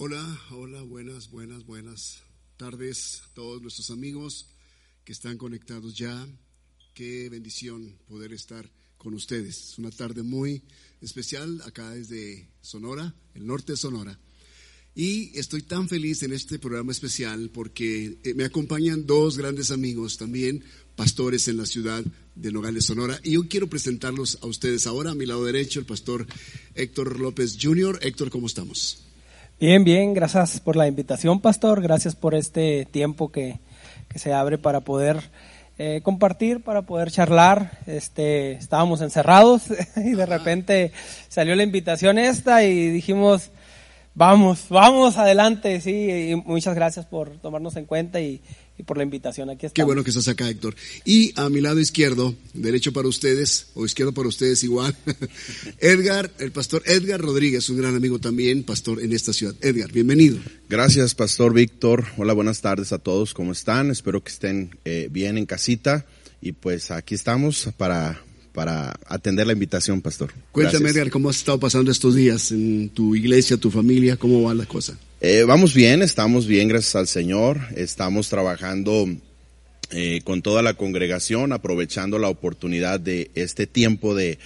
Hola, hola, buenas, buenas, buenas tardes a todos nuestros amigos que están conectados ya. Qué bendición poder estar con ustedes. Es una tarde muy especial acá desde Sonora, el norte de Sonora. Y estoy tan feliz en este programa especial porque eh, me acompañan dos grandes amigos también, pastores en la ciudad de Nogales, Sonora. Y yo quiero presentarlos a ustedes ahora. A mi lado derecho, el pastor Héctor López Jr. Héctor, ¿cómo estamos? Bien, bien, gracias por la invitación, pastor. Gracias por este tiempo que, se abre para poder eh, compartir, para poder charlar. Este, estábamos encerrados y de repente salió la invitación esta y dijimos, vamos, vamos adelante, sí. Y muchas gracias por tomarnos en cuenta y, y por la invitación. Aquí Qué bueno que estás acá, Héctor. Y a mi lado izquierdo, derecho para ustedes, o izquierdo para ustedes igual, Edgar, el pastor Edgar Rodríguez, un gran amigo también, pastor en esta ciudad. Edgar, bienvenido. Gracias, pastor Víctor. Hola, buenas tardes a todos. ¿Cómo están? Espero que estén eh, bien en casita. Y pues aquí estamos para para atender la invitación, pastor. Cuéntame, Edgar, ¿cómo has estado pasando estos días en tu iglesia, tu familia? ¿Cómo va la cosa? Eh, vamos bien, estamos bien, gracias al Señor. Estamos trabajando eh, con toda la congregación, aprovechando la oportunidad de este tiempo de,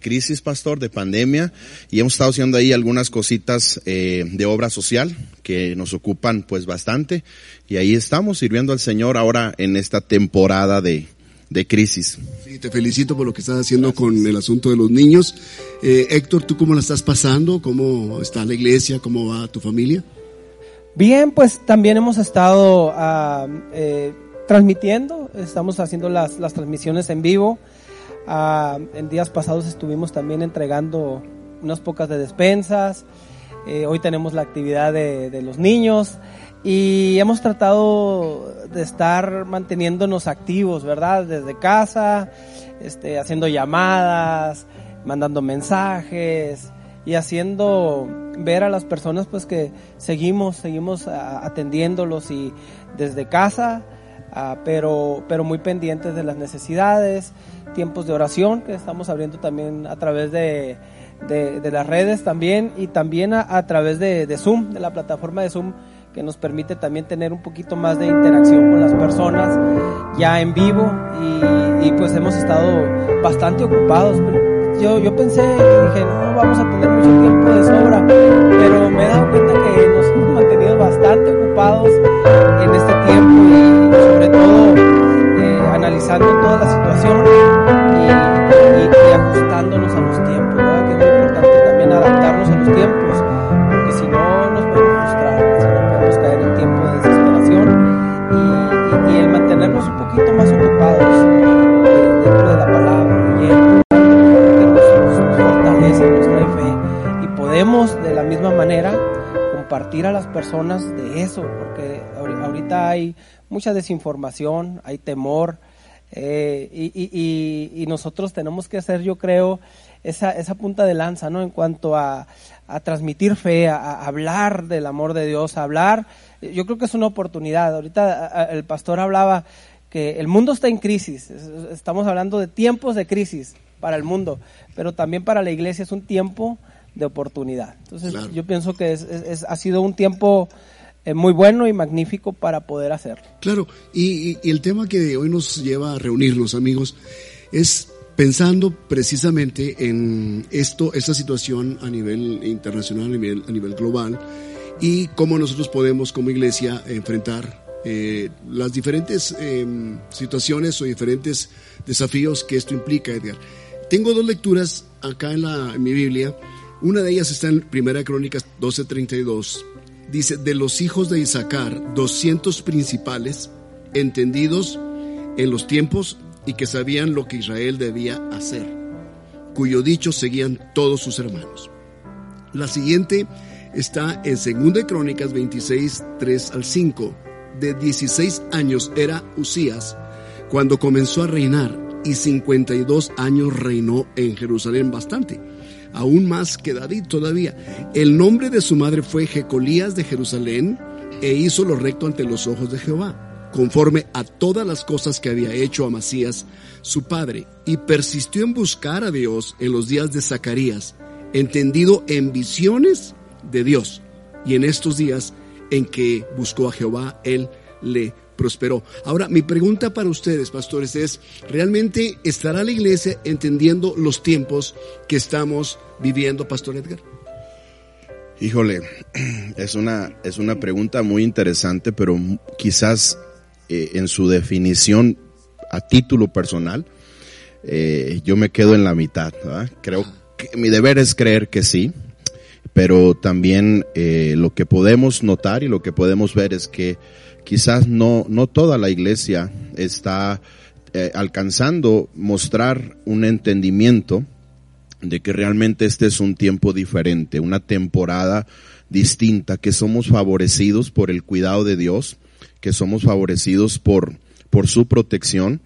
crisis, pastor, de pandemia, y hemos estado haciendo ahí algunas cositas eh, de obra social que nos ocupan pues bastante, y ahí estamos sirviendo al Señor ahora en esta temporada de, de crisis. Sí, te felicito por lo que estás haciendo con el asunto de los niños. Eh, Héctor, ¿tú cómo la estás pasando? ¿Cómo está la iglesia? ¿Cómo va tu familia? Bien, pues también hemos estado ah, eh, transmitiendo, estamos haciendo las, las transmisiones en vivo. Ah, en días pasados estuvimos también entregando unas pocas de despensas. Eh, hoy tenemos la actividad de, de los niños. Y hemos tratado de estar manteniéndonos activos, ¿verdad? Desde casa, este, haciendo llamadas, mandando mensajes y haciendo ver a las personas pues que seguimos, seguimos atendiéndolos y desde casa, pero, pero muy pendientes de las necesidades, tiempos de oración que estamos abriendo también a través de, de, las redes también y también a, través de Zoom, de la plataforma de Zoom que nos permite también tener un poquito más de interacción con las personas ya en vivo y, pues hemos estado bastante ocupados. Yo, yo pensé, dije, no, vamos a tener mucho tiempo de sobra, pero me he dado cuenta que nos hemos mantenido bastante ocupados en este tiempo y sobre todo eh, analizando toda la situación compartir a las personas de eso, porque ahorita hay mucha desinformación, hay temor, eh, y, y, y, nosotros tenemos que hacer, yo creo, esa, esa punta de lanza, ¿no? En cuanto a, a transmitir fe, a, hablar del amor de Dios, a hablar. Yo creo que es una oportunidad. Ahorita el pastor hablaba que el mundo está en crisis. Estamos hablando de tiempos de crisis para el mundo, pero también para la iglesia es un tiempo de oportunidad. Entonces yo pienso que es, ha sido un tiempo eh, muy bueno y magnífico para poder hacerlo. Claro, y, y el tema que hoy nos lleva a reunirnos, amigos, es pensando precisamente en esto, esta situación a nivel internacional, a nivel, global, y cómo nosotros podemos como iglesia enfrentar eh, las diferentes em, situaciones o diferentes desafíos que esto implica, Edgar. Tengo dos lecturas acá en, la, en mi Biblia. Una de ellas está en Primera Crónicas 12:32. Dice, de los hijos de Isaacar, 200 principales, entendidos en los tiempos y que sabían lo que Israel debía hacer, cuyo dicho seguían todos sus hermanos. La siguiente está en 2 Crónicas 26, 3 al 5. De 16 años era Usías cuando comenzó a reinar y 52 años reinó en Jerusalén bastante, aún más que David todavía. El nombre de su madre fue Jecolías de Jerusalén e hizo lo recto ante los ojos de Jehová conforme a todas las cosas que había hecho Amasías, su padre, y persistió en buscar a Dios en los días de Zacarías, entendido en visiones de Dios, y en estos días en que buscó a Jehová, Él le prosperó. Ahora, mi pregunta para ustedes, pastores, es, ¿realmente estará la iglesia entendiendo los tiempos que estamos viviendo, Pastor Edgar? Híjole, es una, es una pregunta muy interesante, pero quizás eh, en su definición a título personal, eh, yo me quedo en la mitad. Creo que mi deber es creer que sí, pero también eh, lo que podemos notar y lo que podemos ver es que quizás no, no toda la iglesia está eh, alcanzando mostrar un entendimiento de que realmente este es un tiempo diferente, una temporada distinta, que somos favorecidos por el cuidado de Dios, que somos favorecidos por, por su protección.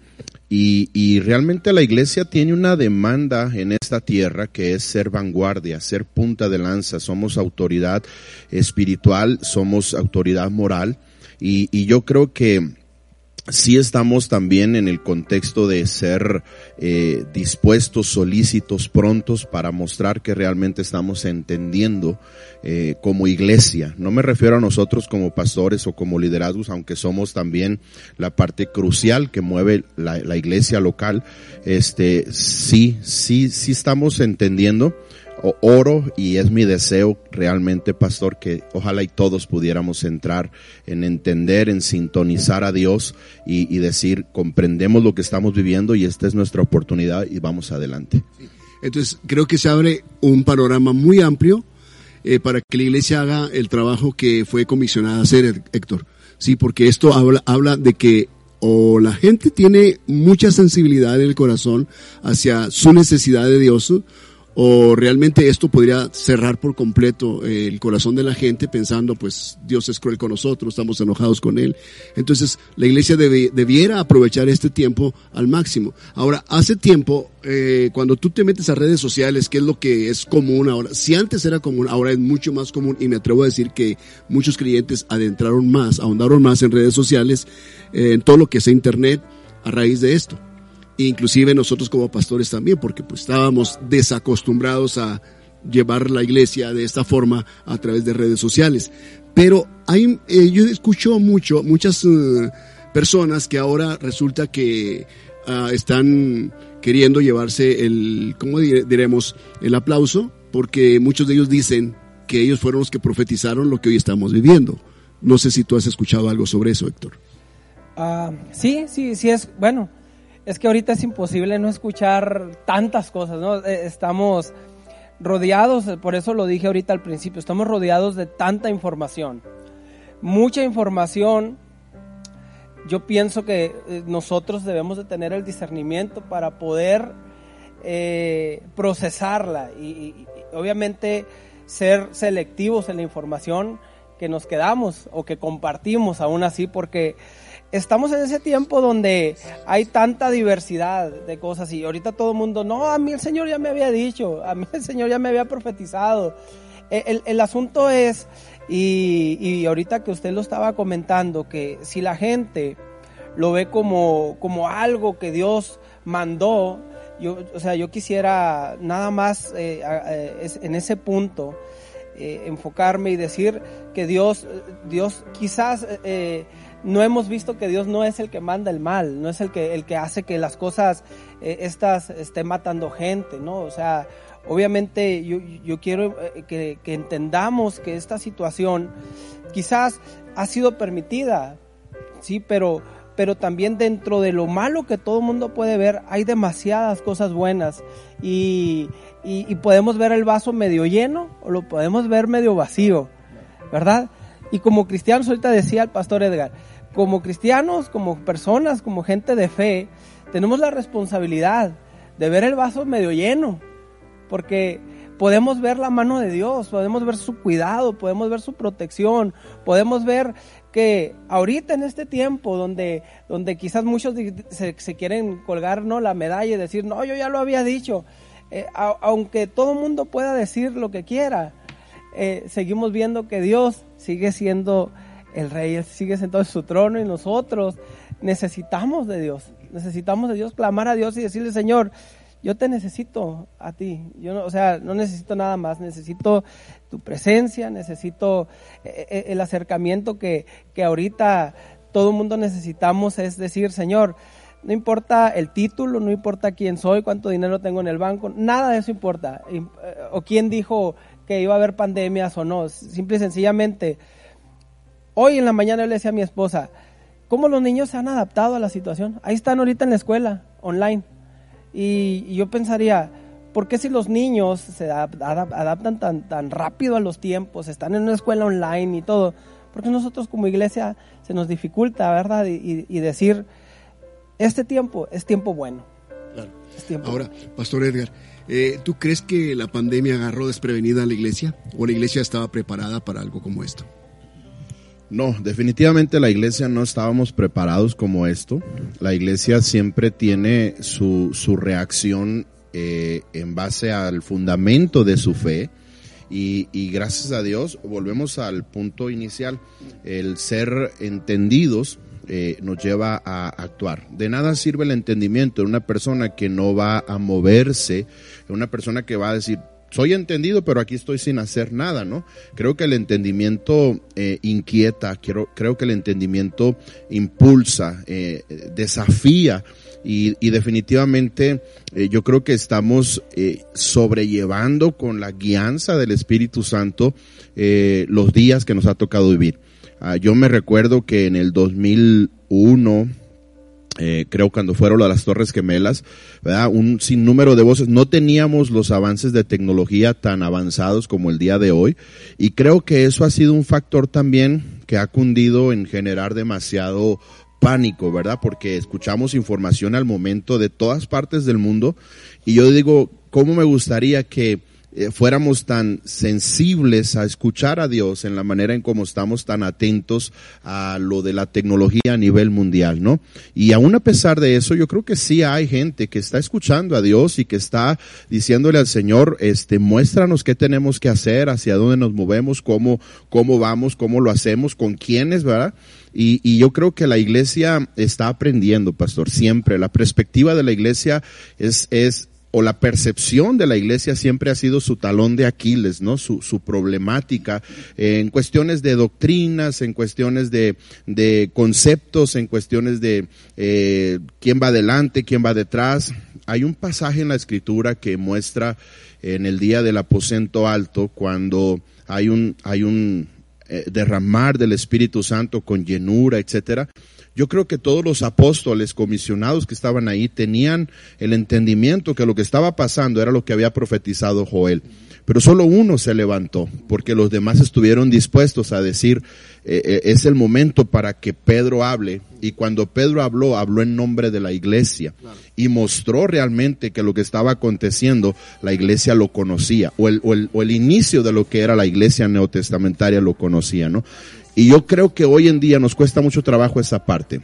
Y, y, realmente la iglesia tiene una demanda en esta tierra que es ser vanguardia, ser punta de lanza. Somos autoridad espiritual, somos autoridad moral y, yo creo que sí estamos también en el contexto de ser eh, dispuestos, solícitos, prontos para mostrar que realmente estamos entendiendo eh, como iglesia. No me refiero a nosotros como pastores o como liderazgos, aunque somos también la parte crucial que mueve la iglesia local. Este, sí, sí, sí estamos entendiendo oro y es mi deseo realmente, pastor, que ojalá y todos pudiéramos entrar en entender, en sintonizar a Dios y, decir, comprendemos lo que estamos viviendo y esta es nuestra oportunidad y vamos adelante. Entonces, creo que se abre un panorama muy amplio eh, para que la iglesia haga el trabajo que fue comisionada a hacer, Héctor. Sí, porque esto habla, habla de que o la gente tiene mucha sensibilidad en el corazón hacia su necesidad de Dios, o realmente esto podría cerrar por completo eh, el corazón de la gente pensando pues Dios es cruel con nosotros, estamos enojados con Él. Entonces la iglesia debiera aprovechar este tiempo al máximo. Ahora, hace tiempo, eh, cuando tú te metes a redes sociales, que es lo que es común ahora, si antes era común, ahora es mucho más común y me atrevo a decir que muchos creyentes adentraron más, ahondaron más en redes sociales, eh, en todo lo que es Internet a raíz de esto inclusive nosotros como pastores también, porque pues estábamos desacostumbrados a llevar la iglesia de esta forma a través de redes sociales. Pero hay, eh, yo escucho mucho, muchas eh, personas que ahora resulta que ah, están queriendo llevarse el, ¿cómo diremos? El aplauso, porque muchos de ellos dicen que ellos fueron los que profetizaron lo que hoy estamos viviendo. No sé si tú has escuchado algo sobre eso, Héctor. Ah, sí, sí, sí es, bueno, es que ahorita es imposible no escuchar tantas cosas, ¿no? Eh, estamos rodeados, por eso lo dije ahorita al principio, estamos rodeados de tanta información. Mucha información. Yo pienso que eh, nosotros debemos de tener el discernimiento para poder eh, procesarla y, obviamente ser selectivos en la información que nos quedamos o que compartimos aún así porque estamos en ese tiempo donde hay tanta diversidad de cosas y ahorita todo el mundo, no, a mí el Señor ya me había dicho, a mí el Señor ya me había profetizado. E, el, asunto es, y, y, ahorita que usted lo estaba comentando, que si la gente lo ve como, como algo que Dios mandó, yo, o sea, yo quisiera nada más eh, eh, en ese punto eh, enfocarme y decir que Dios, Dios quizás no hemos visto que Dios no es el que manda el mal, no es el que, el que hace que las cosas eh, estas estén matando gente, ¿no? O sea, obviamente yo, yo quiero eh, que, entendamos que esta situación quizás ha sido permitida, sí, pero, pero también dentro de lo malo que todo el mundo puede ver, hay demasiadas cosas buenas y, y podemos ver el vaso medio lleno o lo podemos ver medio vacío, ¿verdad? Y como cristianos, ahorita decía el pastor Edgar, como cristianos, como personas, como gente de fe, tenemos la responsabilidad de ver el vaso medio lleno, porque podemos ver la mano de Dios, podemos ver su cuidado, podemos ver su protección, podemos ver que ahorita en este tiempo donde, donde quizás muchos se, quieren colgar ¿no? la medalla y decir, no, yo ya lo había dicho, eh, aunque todo mundo pueda decir lo que quiera, eh, seguimos viendo que Dios sigue siendo el rey sigue sentado en su trono y nosotros necesitamos de Dios, necesitamos de Dios, clamar a Dios y decirle, Señor, yo te necesito a ti. Yo no, o sea, no necesito nada más, necesito tu presencia, necesito eh, eh, el acercamiento que, que ahorita todo el mundo necesitamos, es decir, Señor, no importa el título, no importa quién soy, cuánto dinero tengo en el banco, nada de eso importa. Eh, o quién dijo que iba a haber pandemias o no. Simple y sencillamente, hoy en la mañana le decía a mi esposa, ¿cómo los niños se han adaptado a la situación? Ahí están ahorita en la escuela, online. Y, yo pensaría, ¿por qué si los niños se adaptan tan, tan rápido a los tiempos, están en una escuela online y todo? Porque nosotros como iglesia se nos dificulta, ¿verdad? y decir, este tiempo es tiempo bueno. Ahora, Pastor Edgar, eh, ¿tú crees que la pandemia agarró desprevenida a la iglesia o la iglesia estaba preparada para algo como esto? No, definitivamente la iglesia no estábamos preparados como esto. La iglesia siempre tiene su, su reacción eh, en base al fundamento de su fe. Y, y, gracias a Dios volvemos al punto inicial, el ser entendidos eh, nos lleva a actuar. De nada sirve el entendimiento de una persona que no va a moverse, una persona que va a decir, soy entendido, pero aquí estoy sin hacer nada, ¿no? Creo que el entendimiento eh, inquieta, quiero, creo que el entendimiento impulsa, eh, desafía. Y, definitivamente yo creo que estamos sobrellevando con la guianza del Espíritu Santo los días que nos ha tocado vivir. Ah, yo me recuerdo que en el 2001, eh, creo cuando fueron las Torres Gemelas, ¿verdad? un sinnúmero de voces, no teníamos los avances de tecnología tan avanzados como el día de hoy, y creo que eso ha sido un factor también que ha cundido en generar demasiado pánico, ¿verdad? Porque escuchamos información al momento de todas partes del mundo, y yo digo, ¿cómo me gustaría que eh, fuéramos tan sensibles a escuchar a Dios en la manera en cómo estamos tan atentos a lo de la tecnología a nivel mundial, ¿no? Y aún a pesar de eso, yo creo que sí hay gente que está escuchando a Dios y que está diciéndole al Señor, este, muéstranos qué tenemos que hacer, hacia dónde nos movemos, cómo, cómo vamos, cómo lo hacemos, con quiénes, ¿verdad? Y, y, yo creo que la iglesia está aprendiendo, pastor, siempre. La perspectiva de la iglesia es, es o la percepción de la iglesia siempre ha sido su talón de Aquiles, ¿no? Su, su problemática en cuestiones de doctrinas, en cuestiones de, de conceptos, en cuestiones de eh, quién va adelante, quién va detrás. Hay un pasaje en la escritura que muestra en el día del aposento alto cuando hay un, hay un eh, derramar del Espíritu Santo con llenura, etcétera yo creo que todos los apóstoles comisionados que estaban ahí tenían el entendimiento que lo que estaba pasando era lo que había profetizado Joel. Pero solo uno se levantó, porque los demás estuvieron dispuestos a decir, eh, eh, es el momento para que Pedro hable. Y cuando Pedro habló, habló en nombre de la iglesia y mostró realmente que lo que estaba aconteciendo, la iglesia lo conocía, o el, o el, o el inicio de lo que era la iglesia neotestamentaria lo conocía, ¿no? Y yo creo que hoy en día nos cuesta mucho trabajo esa parte.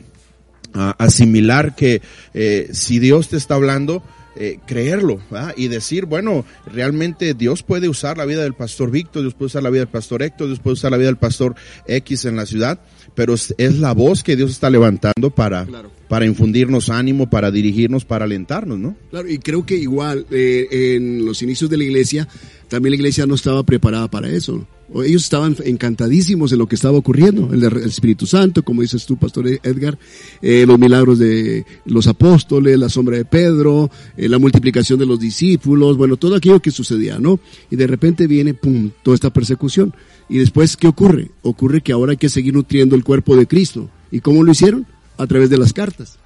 asimilar que eh, si Dios te está hablando, eh, creerlo y decir, bueno, realmente Dios puede usar la vida del pastor Víctor, Dios puede usar la vida del pastor Héctor, Dios puede usar la vida del pastor X en la ciudad, pero es, la voz que Dios está levantando para, para infundirnos ánimo, para dirigirnos, para alentarnos, ¿no? Claro, y creo que igual eh, en los inicios de la iglesia, también la iglesia no estaba preparada para eso. Ellos estaban encantadísimos de lo que estaba ocurriendo, el, Espíritu Santo, como dices tú, Pastor Edgar, eh, los milagros de los apóstoles, la sombra de Pedro, eh, la multiplicación de los discípulos, bueno, todo aquello que sucedía, ¿no? Y de repente viene, pum, toda esta persecución. Y después, ¿qué ocurre? Ocurre que ahora hay que seguir nutriendo el cuerpo de Cristo. ¿Y cómo lo hicieron? A través de las cartas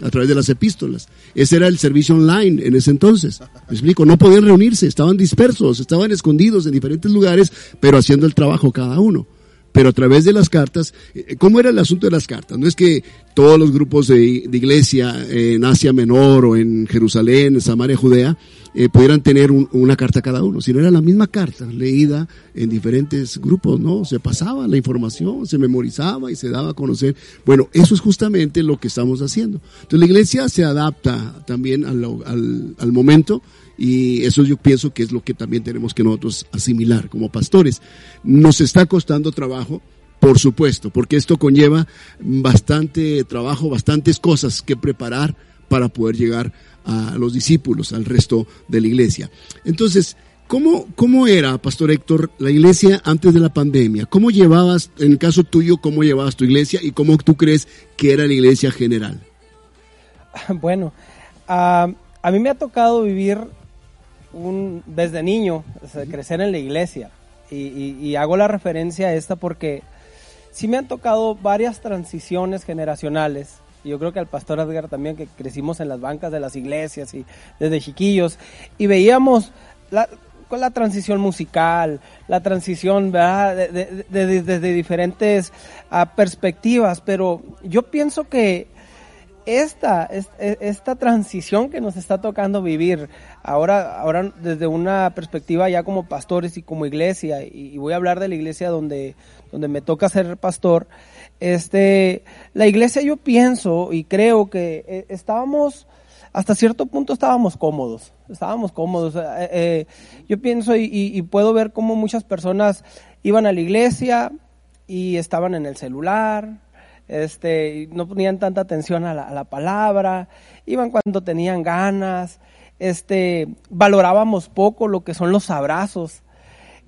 a través de las epístolas. Ese era el servicio online en ese entonces. Me explico, no podían reunirse, estaban dispersos, estaban escondidos en diferentes lugares, pero haciendo el trabajo cada uno. Pero a través de las cartas, eh, ¿cómo era el asunto de las cartas? No es que todos los grupos de, iglesia en Asia Menor o en Jerusalén, en Samaria, Judea, eh, pudieran tener una carta cada uno, sino era la misma carta leída en diferentes grupos, ¿no? Se pasaba la información, se memorizaba y se daba a conocer. Bueno, eso es justamente lo que estamos haciendo. Entonces la iglesia se adapta también al momento y eso yo pienso que es lo que también tenemos que nosotros asimilar como pastores. Nos está costando trabajo, por supuesto, porque esto conlleva bastante trabajo, bastantes cosas que preparar para poder llegar a los discípulos, al resto de la iglesia. Entonces, ¿Cómo, ¿Cómo era, Pastor Héctor, la iglesia antes de la pandemia? ¿Cómo llevabas, en el caso tuyo, cómo llevabas tu iglesia y cómo tú crees que era la iglesia general? Bueno, a mí me ha tocado vivir un, desde niño, crecer en la iglesia. Y, hago la referencia a esta porque sí me han tocado varias transiciones generacionales. Y yo creo que al pastor Edgar también, que crecimos en las bancas de las iglesias y desde chiquillos. Y veíamos la, con la transición musical, la transición desde de, de, diferentes ah, perspectivas, pero yo pienso que esta, esta transición que nos está tocando vivir, ahora, ahora desde una perspectiva ya como pastores y como iglesia, y, voy a hablar de la iglesia donde, donde me toca ser pastor, este, la iglesia yo pienso y creo que eh, estábamos hasta cierto punto estábamos cómodos, estábamos cómodos. Eh, eh, yo pienso y, puedo ver cómo muchas personas iban a la iglesia y estaban en el celular, este, no ponían tanta atención a la, palabra, iban cuando tenían ganas, este, valorábamos poco lo que son los abrazos.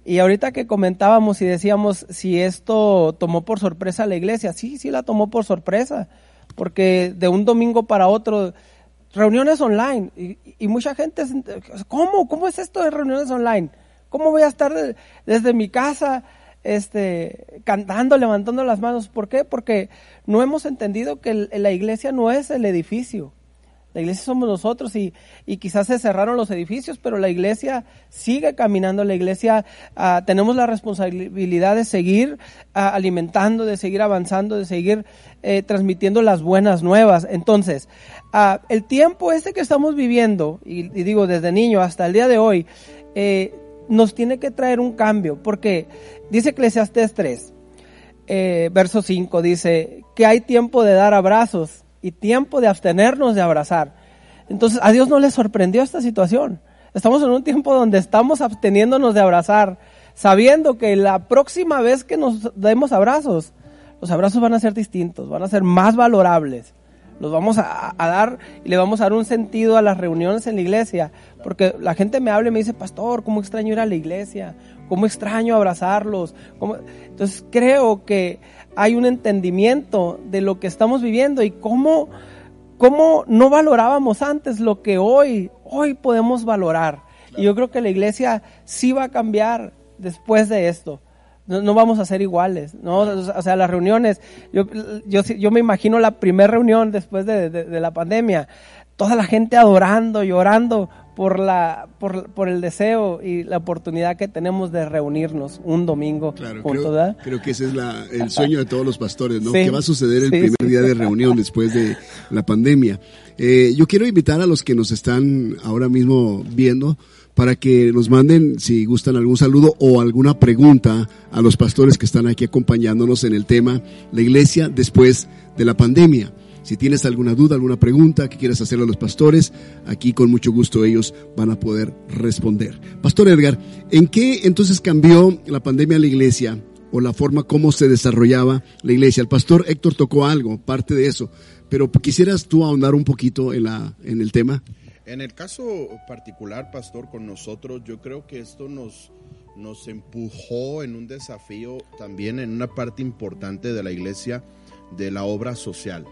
Y ahorita que comentábamos y decíamos si esto tomó por sorpresa a la iglesia, sí, sí la tomó por sorpresa, porque de un domingo para otro reuniones online. Y, mucha gente, ¿cómo? ¿Cómo es esto de reuniones online? ¿Cómo voy a estar desde mi casa este, cantando, levantando las manos? ¿Por qué? Porque no hemos entendido que la iglesia no es el edificio. La iglesia somos nosotros y, y, quizás se cerraron los edificios, pero la iglesia sigue caminando, la iglesia ah, tenemos la responsabilidad de seguir ah, alimentando, de seguir avanzando, de seguir eh, transmitiendo las buenas nuevas. Entonces, ah, el tiempo ese que estamos viviendo, y, digo desde niño hasta el día de hoy, eh, nos tiene que traer un cambio, porque dice Eclesiastes 3, eh, verso 5, dice que hay tiempo de dar abrazos y tiempo de abstenernos de abrazar. Entonces, a Dios no le sorprendió esta situación. Estamos en un tiempo donde estamos absteniéndonos de abrazar, sabiendo que la próxima vez que nos demos abrazos, los abrazos van a ser distintos, van a ser más valorables. Los vamos a, dar y le vamos a dar un sentido a las reuniones en la iglesia. Porque la gente me habla y me dice, pastor, ¿cómo extraño ir a la iglesia? ¿Cómo extraño abrazarlos? Entonces creo que hay un entendimiento de lo que estamos viviendo y cómo, cómo no valorábamos antes lo que hoy, hoy podemos valorar. Y yo creo que la iglesia sí va a cambiar después de esto. No, vamos a ser iguales, ¿no? O sea, las reuniones, yo, yo, yo me imagino la primera reunión después de, de, la pandemia, toda la gente adorando, llorando por, la, por, por, el deseo y la oportunidad que tenemos de reunirnos un domingo claro, creo, que ese es la, el sueño de todos los pastores, ¿no? ¿Qué va a suceder el primer día de reunión después de la pandemia? Eh, yo quiero invitar a los que nos están ahora mismo viendo para que nos manden, si gustan, algún saludo o alguna pregunta a los pastores que están aquí acompañándonos en el tema La iglesia después de la pandemia. Si tienes alguna duda, alguna pregunta que quieras hacerle a los pastores, aquí con mucho gusto ellos van a poder responder. Pastor Edgar, ¿en qué entonces cambió la pandemia a la iglesia o la forma como se desarrollaba la iglesia? El pastor Héctor tocó algo, parte de eso, pero quisieras tú ahondar un poquito en, la, en el tema. En el caso particular, pastor, con nosotros, yo creo que esto nos, nos empujó en un desafío también en una parte importante de la iglesia de la obra social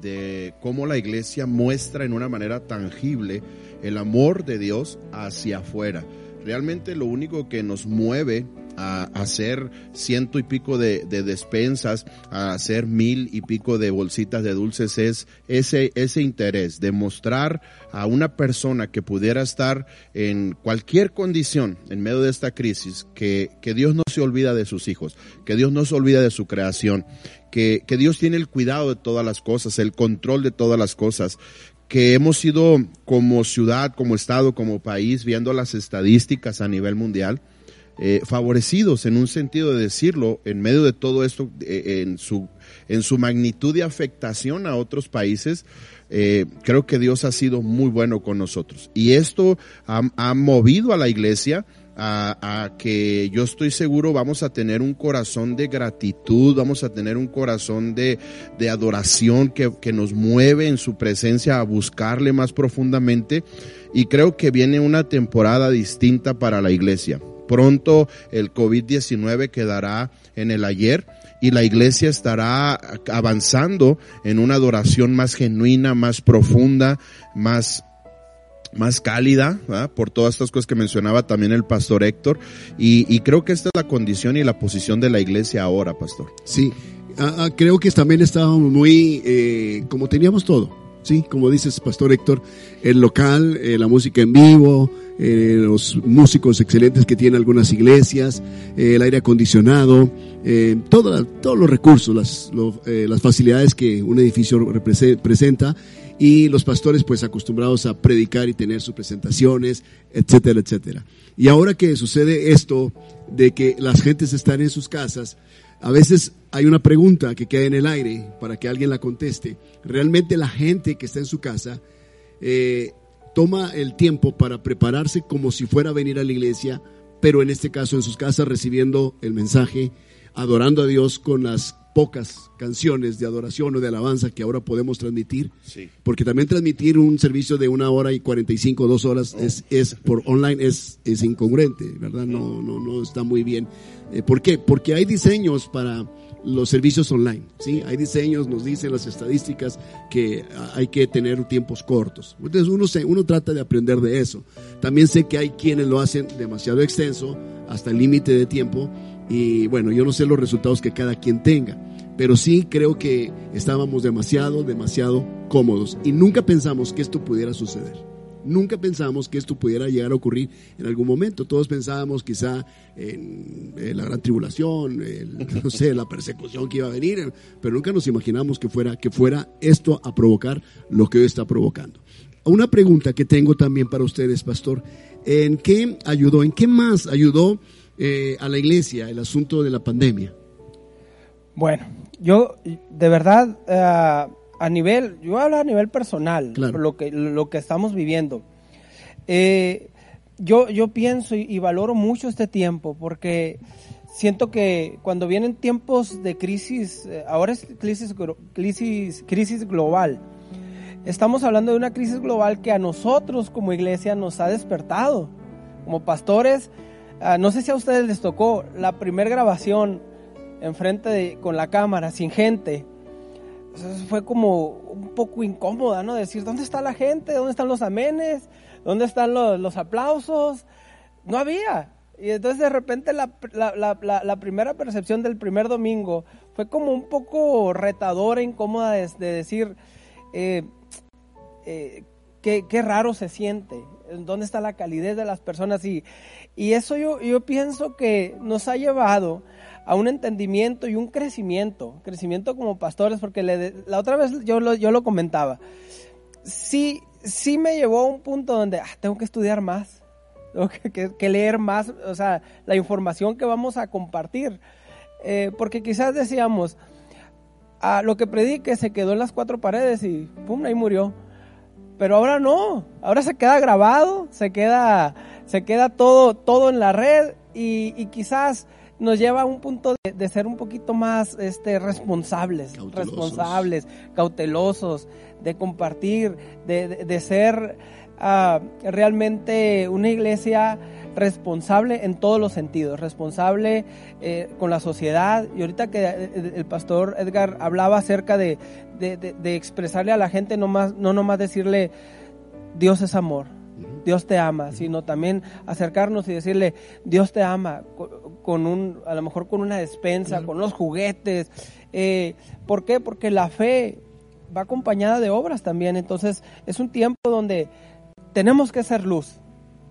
de cómo la iglesia muestra en una manera tangible el amor de Dios hacia afuera. Realmente lo único que nos mueve a hacer ciento y pico de, despensas, a hacer mil y pico de bolsitas de dulces, es ese, ese interés de mostrar a una persona que pudiera estar en cualquier condición en medio de esta crisis, que, que Dios no se olvida de sus hijos, que Dios no se olvida de su creación, que, que Dios tiene el cuidado de todas las cosas, el control de todas las cosas, que hemos sido como ciudad, como estado, como país, viendo las estadísticas a nivel mundial, eh, favorecidos en un sentido de decirlo, en medio de todo esto, eh, en, su, en su magnitud de afectación a otros países, eh, creo que Dios ha sido muy bueno con nosotros. Y esto ha, ha movido a la iglesia a, que yo estoy seguro vamos a tener un corazón de gratitud, vamos a tener un corazón de, de adoración que, que nos mueve en su presencia a buscarle más profundamente. Y creo que viene una temporada distinta para la iglesia. Pronto el COVID-19 quedará en el ayer y la iglesia estará avanzando en una adoración más genuina, más profunda, más más cálida, por todas estas cosas que mencionaba también el pastor Héctor, y, creo que esta es la condición y la posición de la iglesia ahora, pastor. Sí, ah, ah, creo que también estábamos muy, eh, como teníamos todo, sí, como dices, pastor Héctor, el local, eh, la música en vivo, eh, los músicos excelentes que tienen algunas iglesias, eh, el aire acondicionado, eh, todos los recursos, las, las facilidades que un edificio presenta y los pastores pues acostumbrados a predicar y tener sus presentaciones, etcétera, etcétera. Y ahora que sucede esto de que las gentes están en sus casas, a veces hay una pregunta que queda en el aire para que alguien la conteste. ¿Realmente la gente que está en su casa eh, toma el tiempo para prepararse como si fuera a venir a la iglesia, pero en este caso en sus casas recibiendo el mensaje, adorando a Dios con las pocas canciones de adoración o de alabanza que ahora podemos transmitir, porque también transmitir un servicio de una hora y 45, dos horas es, es por online es, es incongruente, ¿verdad? No, no, no está muy bien. Eh, ¿Por qué? Porque hay diseños para los servicios online. ¿sí? Hay diseños, nos dicen las estadísticas que hay que tener tiempos cortos. Entonces uno, se, uno trata de aprender de eso. También sé que hay quienes lo hacen demasiado extenso, hasta el límite de tiempo, y bueno, yo no sé los resultados que cada quien tenga, pero sí creo que estábamos demasiado, demasiado cómodos y nunca pensamos que esto pudiera suceder. Nunca pensamos que esto pudiera llegar a ocurrir en algún momento. Todos pensábamos quizá en, la gran tribulación, no sé, la persecución que iba a venir, pero nunca nos imaginamos que fuera, que fuera esto a provocar lo que hoy está provocando. Una pregunta que tengo también para ustedes, pastor, ¿en qué ayudó, en qué más ayudó eh, a la iglesia el asunto de la pandemia? Bueno, yo de verdad... Eh, a nivel, yo hablo a nivel personal, lo, que, lo que estamos viviendo. Eh, yo, yo pienso y, valoro mucho este tiempo porque siento que cuando vienen tiempos de crisis, eh, ahora es crisis, crisis, crisis global, estamos hablando de una crisis global que a nosotros como iglesia nos ha despertado. Como pastores, ah, no sé si a ustedes les tocó la primera grabación enfrente de, con la cámara, sin gente fue como un poco incómoda, ¿no? Decir, ¿dónde está la gente? ¿Dónde están los amenes? ¿Dónde están los, aplausos? No había. Y entonces de repente la, primera percepción del primer domingo fue como un poco retadora, incómoda de, decir, eh, eh, qué, raro se siente, dónde está la calidez de las personas. Y, y eso yo, yo pienso que nos ha llevado a un entendimiento y un crecimiento, crecimiento como pastores, porque la otra vez yo lo, yo lo comentaba, sí, sí me llevó a un punto donde ah, tengo que estudiar más, tengo que, leer más, o sea, la información que vamos a compartir, eh, porque quizás decíamos, ah, lo que predique se quedó en las cuatro paredes y pum, ahí murió. Pero ahora no, ahora se queda grabado, se queda, se queda todo, todo en la red y quizás nos lleva a un punto de, ser un poquito más este, responsables, responsables, cautelosos, de compartir, de, ser ah, realmente una iglesia responsable en todos los sentidos, responsable eh, con la sociedad. Y ahorita que eh, el pastor Edgar hablaba acerca de, expresarle a la gente, no, más, no nomás decirle, Dios es amor, Dios te ama, sino también acercarnos y decirle, Dios te ama, con un, a lo mejor con una despensa, con los juguetes. Eh, ¿Por qué? Porque la fe va acompañada de obras también. Entonces es un tiempo donde tenemos que ser luz.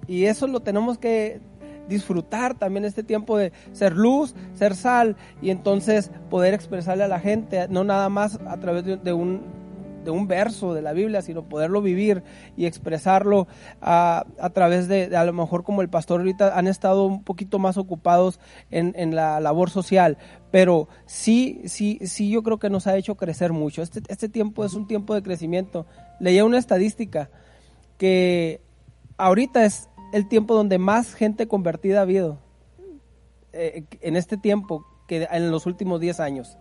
Y eso lo tenemos que disfrutar también este tiempo de ser luz, ser sal y entonces poder expresarle a la gente, no nada más a través de un de un verso de la Biblia, sino poderlo vivir y expresarlo a, a través de, a lo mejor como el pastor ahorita han estado un poquito más ocupados en, en, la labor social, pero sí, sí, sí yo creo que nos ha hecho crecer mucho. Este, este tiempo es un tiempo de crecimiento. Leía una estadística que ahorita es el tiempo donde más gente convertida ha habido eh, en este tiempo que en los últimos 10 años.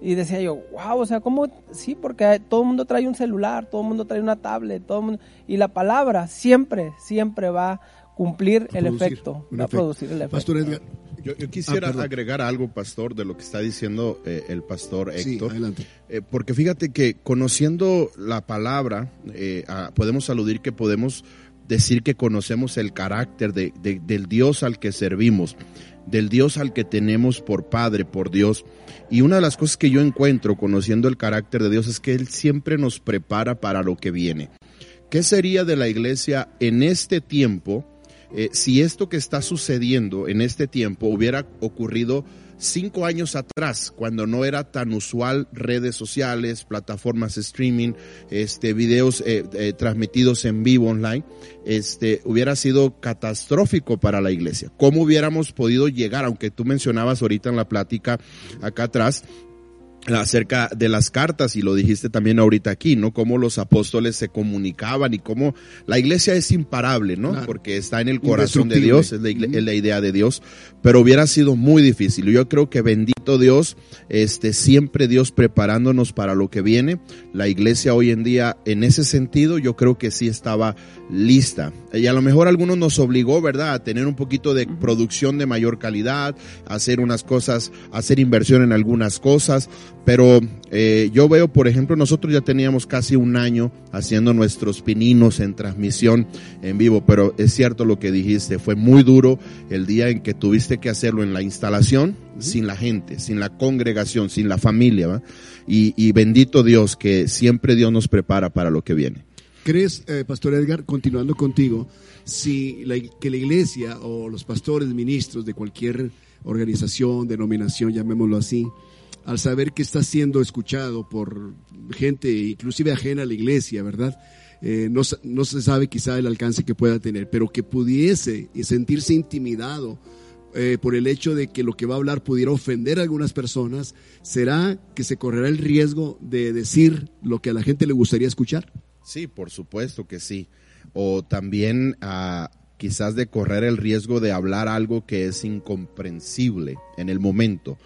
Y decía yo, wow, o sea, ¿cómo? Sí, porque todo el mundo trae un celular, todo el mundo trae una tablet, todo mundo, y la palabra siempre, siempre va a cumplir el efecto, va a producir el efecto. Pastor Edgar. Yo, quisiera ah, agregar algo, pastor, de lo que está diciendo eh, el pastor Héctor. adelante. Eh, porque fíjate que conociendo la palabra, eh, podemos aludir que podemos decir que conocemos el carácter de, del Dios al que servimos del Dios al que tenemos por Padre, por Dios. Y una de las cosas que yo encuentro conociendo el carácter de Dios es que Él siempre nos prepara para lo que viene. ¿Qué sería de la iglesia en este tiempo eh, si esto que está sucediendo en este tiempo hubiera ocurrido cinco años atrás, cuando no era tan usual redes sociales, plataformas streaming, este, videos eh, eh, transmitidos en vivo online, este, hubiera sido catastrófico para la iglesia. ¿Cómo hubiéramos podido llegar, aunque tú mencionabas ahorita en la plática acá atrás, acerca de las cartas y lo dijiste también ahorita aquí, ¿no? Cómo los apóstoles se comunicaban y cómo la iglesia es imparable, ¿no? Porque está en el corazón de Dios, es la, es la, idea de Dios, pero hubiera sido muy difícil. Yo creo que bendito Dios, este, siempre Dios preparándonos para lo que viene. La iglesia hoy en día, en ese sentido, yo creo que sí estaba lista. Y a lo mejor algunos nos obligó, ¿verdad?, a tener un poquito de producción de mayor calidad, a hacer unas cosas, a hacer inversión en algunas cosas, pero eh, yo veo, por ejemplo, nosotros ya teníamos casi un año haciendo nuestros pininos en transmisión en vivo, pero es cierto lo que dijiste, fue muy duro el día en que tuviste que hacerlo en la instalación, sin la gente, sin la congregación, sin la familia, Y, y bendito Dios que siempre Dios nos prepara para lo que viene. ¿Crees, eh, Pastor Edgar, continuando contigo, si la, que la iglesia o los pastores, ministros de cualquier organización, denominación, llamémoslo así, al saber que está siendo escuchado por gente inclusive ajena a la iglesia, ¿verdad? Eh, no, no, se sabe quizá el alcance que pueda tener, pero que pudiese sentirse intimidado eh, por el hecho de que lo que va a hablar pudiera ofender a algunas personas, ¿será que se correrá el riesgo de decir lo que a la gente le gustaría escuchar? Sí, por supuesto que sí. O también ah, quizás de correr el riesgo de hablar algo que es incomprensible en el momento.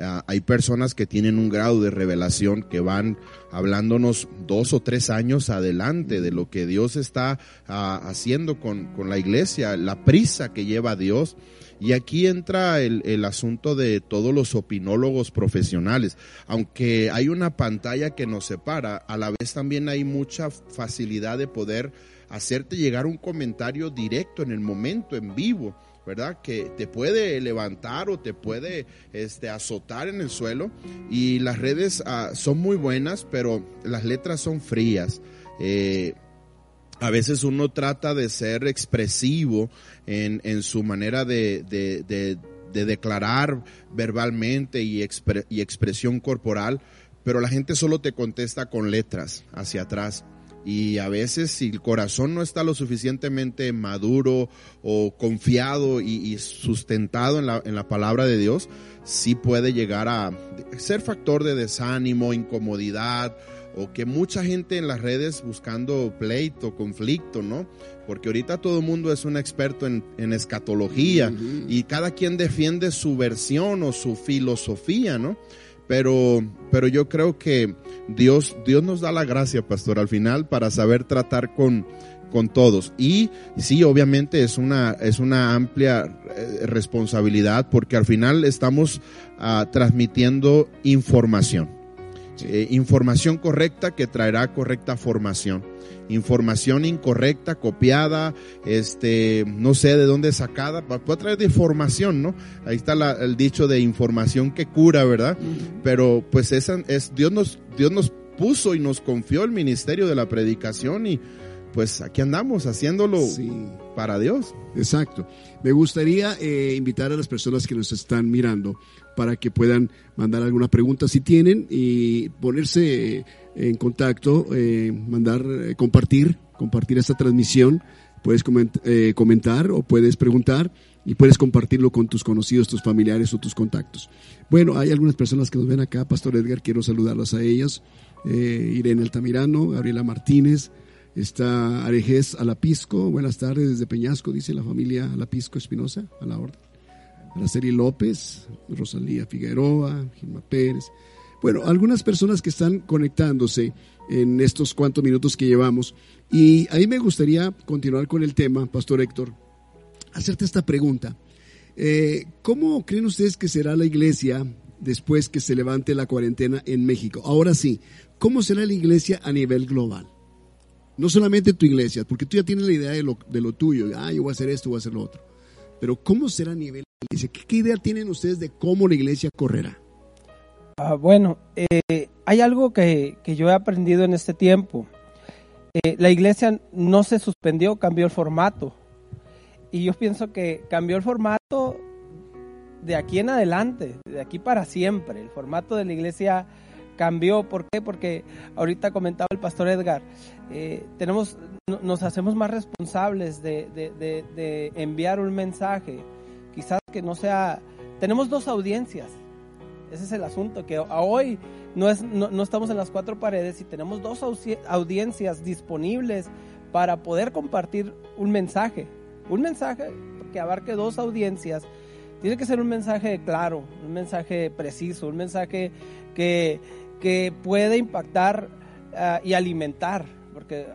Ah, hay personas que tienen un grado de revelación que van hablándonos dos o tres años adelante de lo que Dios está ah, haciendo con, con, la iglesia, la prisa que lleva Dios. Y aquí entra el, el, asunto de todos los opinólogos profesionales. Aunque hay una pantalla que nos separa, a la vez también hay mucha facilidad de poder hacerte llegar un comentario directo en el momento, en vivo. ¿verdad? Que te puede levantar o te puede este, azotar en el suelo. Y las redes ah, son muy buenas, pero las letras son frías. Eh, a veces uno trata de ser expresivo en, en su manera de, de, de, de declarar verbalmente y, y expresión corporal, pero la gente solo te contesta con letras hacia atrás. Y a veces si el corazón no está lo suficientemente maduro o confiado y, y sustentado en la, en la palabra de Dios, sí puede llegar a ser factor de desánimo, incomodidad, o que mucha gente en las redes buscando pleito, conflicto, ¿no? Porque ahorita todo el mundo es un experto en, escatología y cada quien defiende su versión o su filosofía, ¿no? Pero, pero yo creo que Dios, Dios nos da la gracia, pastor, al final para saber tratar con, con todos. Y sí, obviamente es una, es una amplia eh, responsabilidad porque al final estamos uh, transmitiendo información. Eh, información correcta que traerá correcta formación. Información incorrecta, copiada, este, no sé de dónde sacada, puede traer deformación, ¿no? Ahí está el dicho de información que cura, ¿verdad? Pero pues esa es, Dios nos, Dios nos puso y nos confió el ministerio de la predicación y pues aquí andamos haciéndolo para Dios. Exacto. Me gustaría eh, invitar a las personas que nos están mirando para que puedan mandar alguna pregunta si tienen y ponerse en contacto, eh, mandar, eh, compartir, compartir esta transmisión. Puedes eh, comentar o puedes preguntar y puedes compartirlo con tus conocidos, tus familiares o tus contactos. Bueno, hay algunas personas que nos ven acá, Pastor Edgar, quiero saludarlas a ellas. Irene Altamirano, Gabriela Martínez, Está Arejés Alapisco, buenas tardes desde Peñasco, dice la familia Alapisco Espinosa, a la orden. Araceli López, Rosalía Figueroa, Gilma Pérez. Bueno, algunas personas que están conectándose en estos cuantos minutos que llevamos. Y a mí me gustaría continuar con el tema, Pastor Héctor, hacerte esta pregunta. Eh, ¿Cómo creen ustedes que será la iglesia después que se levante la cuarentena en México? Ahora sí, ¿cómo será la iglesia a nivel global? No solamente tu iglesia, porque tú ya tienes la idea de lo, de lo tuyo. Ah, yo voy a hacer esto, voy a hacer lo otro. Pero ¿cómo será a nivel de iglesia? ¿Qué, idea tienen ustedes de cómo la iglesia correrá? Ah, bueno, eh, hay algo que, que, yo he aprendido en este tiempo. Eh, la iglesia no se suspendió, cambió el formato. Y yo pienso que cambió el formato de aquí en adelante, de aquí para siempre. El formato de la iglesia cambió. ¿Por qué? Porque ahorita comentaba el pastor Edgar, eh, tenemos, nos hacemos más responsables de, de, enviar un mensaje. Quizás que no sea, tenemos dos audiencias. Ese es el asunto, que hoy no, es, no, estamos en las cuatro paredes y tenemos dos audiencias disponibles para poder compartir un mensaje. Un mensaje que abarque dos audiencias. Tiene que ser un mensaje claro, un mensaje preciso, un mensaje que, que puede impactar ah, y alimentar, porque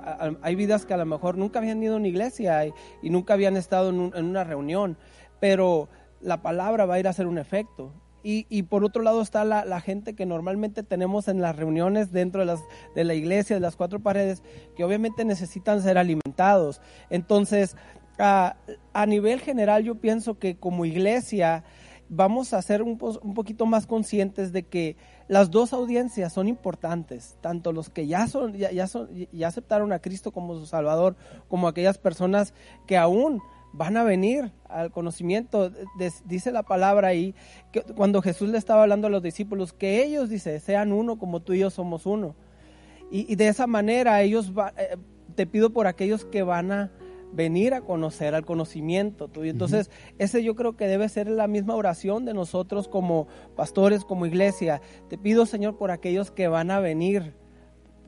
hay vidas que a lo mejor nunca habían ido a una iglesia y, nunca habían estado en, una reunión, pero la palabra va a ir a hacer un efecto. Y, por otro lado está la, gente que normalmente tenemos en las reuniones dentro de, las, de la iglesia, de las cuatro paredes, que obviamente necesitan ser alimentados. Entonces, a, a nivel general yo pienso que como iglesia vamos a ser un, un, poquito más conscientes de que las dos audiencias son importantes, tanto los que ya son, ya, son, ya aceptaron a Cristo como su Salvador, como aquellas personas que aún van a venir al conocimiento. dice la palabra ahí, que cuando Jesús le estaba hablando a los discípulos, que ellos, dice, sean uno como tú y yo somos uno. Y, de esa manera ellos, eh, te pido por aquellos que van a venir a conocer, al conocimiento tuyo. Entonces, ese yo creo que debe ser la misma oración de nosotros como pastores, como iglesia. Te pido, Señor, por aquellos que van a venir,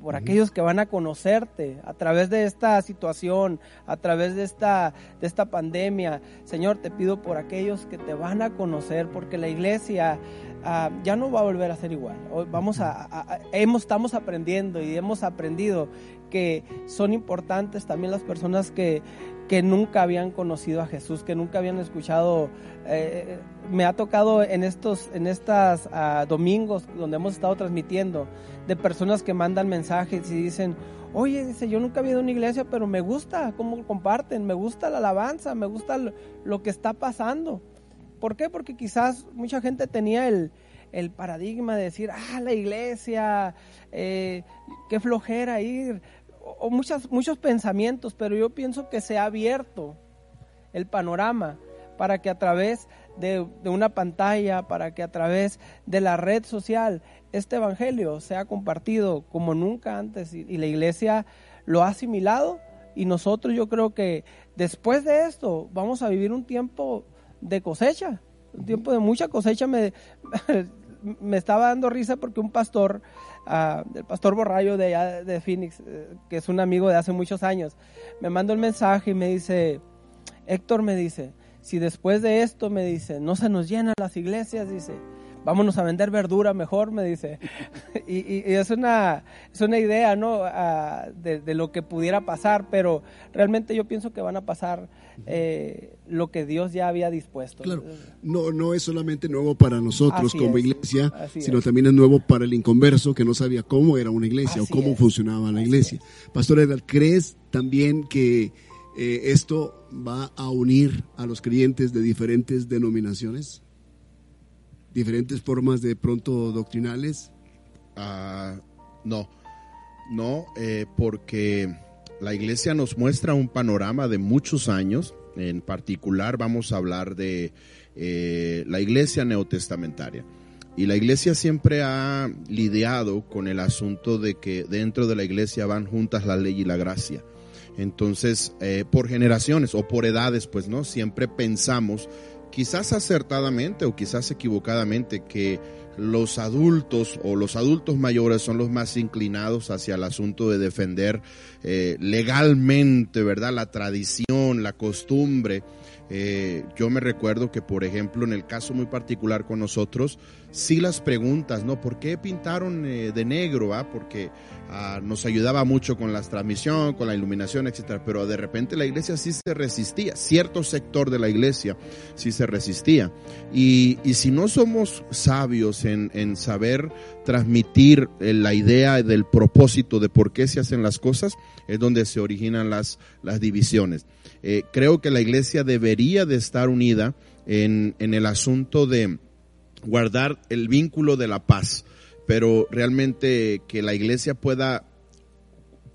por aquellos que van a conocerte a través de esta situación, a través de esta, de esta pandemia. Señor, te pido por aquellos que te van a conocer, porque la iglesia ah, ya no va a volver a ser igual. Hoy vamos a, hemos, estamos aprendiendo y hemos aprendido que son importantes también las personas que, que nunca habían conocido a Jesús, que nunca habían escuchado. Eh, me ha tocado en estos en estas ah, domingos donde hemos estado transmitiendo de personas que mandan mensajes y dicen, oye, dice, yo nunca he ido a una iglesia, pero me gusta cómo comparten, me gusta la alabanza, me gusta lo, que está pasando. ¿Por qué? Porque quizás mucha gente tenía el, el paradigma de decir, ah, la iglesia, eh, qué flojera ir, o muchas, muchos pensamientos, pero yo pienso que se ha abierto el panorama para que a través de, una pantalla, para que a través de la red social este evangelio sea compartido como nunca antes y, la iglesia lo ha asimilado y nosotros yo creo que después de esto vamos a vivir un tiempo de cosecha, un tiempo de mucha cosecha. Me, me estaba dando risa porque un pastor el pastor Borrayo de, de Phoenix, eh, que es un amigo de hace muchos años, me manda un mensaje y me dice, Héctor me dice, si después de esto me dice, no se nos llenan las iglesias, dice, vámonos a vender verdura mejor, me dice. y, es, una, es una idea, ¿no? Ah, de, lo que pudiera pasar, pero realmente yo pienso que van a pasar eh, lo que Dios ya había dispuesto. Claro, no, no es solamente nuevo para nosotros como iglesia, sino también es nuevo para el inconverso que no sabía cómo era una iglesia o cómo funcionaba la iglesia. Pastor Edgar, ¿crees también que eh, esto va a unir a los creyentes de diferentes denominaciones? diferentes formas de pronto doctrinales? Ah, no, no, eh, porque la iglesia nos muestra un panorama de muchos años. En particular vamos a hablar de eh, la iglesia neotestamentaria. Y la iglesia siempre ha lidiado con el asunto de que dentro de la iglesia van juntas la ley y la gracia. Entonces, eh, por generaciones o por edades, pues no, siempre pensamos quizás acertadamente o quizás equivocadamente, que los adultos o los adultos mayores son los más inclinados hacia el asunto de defender eh, legalmente, ¿verdad? La tradición, la costumbre. Eh, yo me recuerdo que, por ejemplo, en el caso muy particular con nosotros, sí las preguntas, ¿no? ¿Por qué pintaron eh, de negro? Ah? Porque ah, nos ayudaba mucho con la transmisión, con la iluminación, etcétera. Pero de repente la iglesia sí se resistía, cierto sector de la iglesia sí se resistía. Y, y si no somos sabios en, saber transmitir eh, la idea del propósito de por qué se hacen las cosas, es donde se originan las, las divisiones. Eh, creo que la iglesia debería de estar unida en, en el asunto de guardar el vínculo de la paz, pero realmente que la iglesia pueda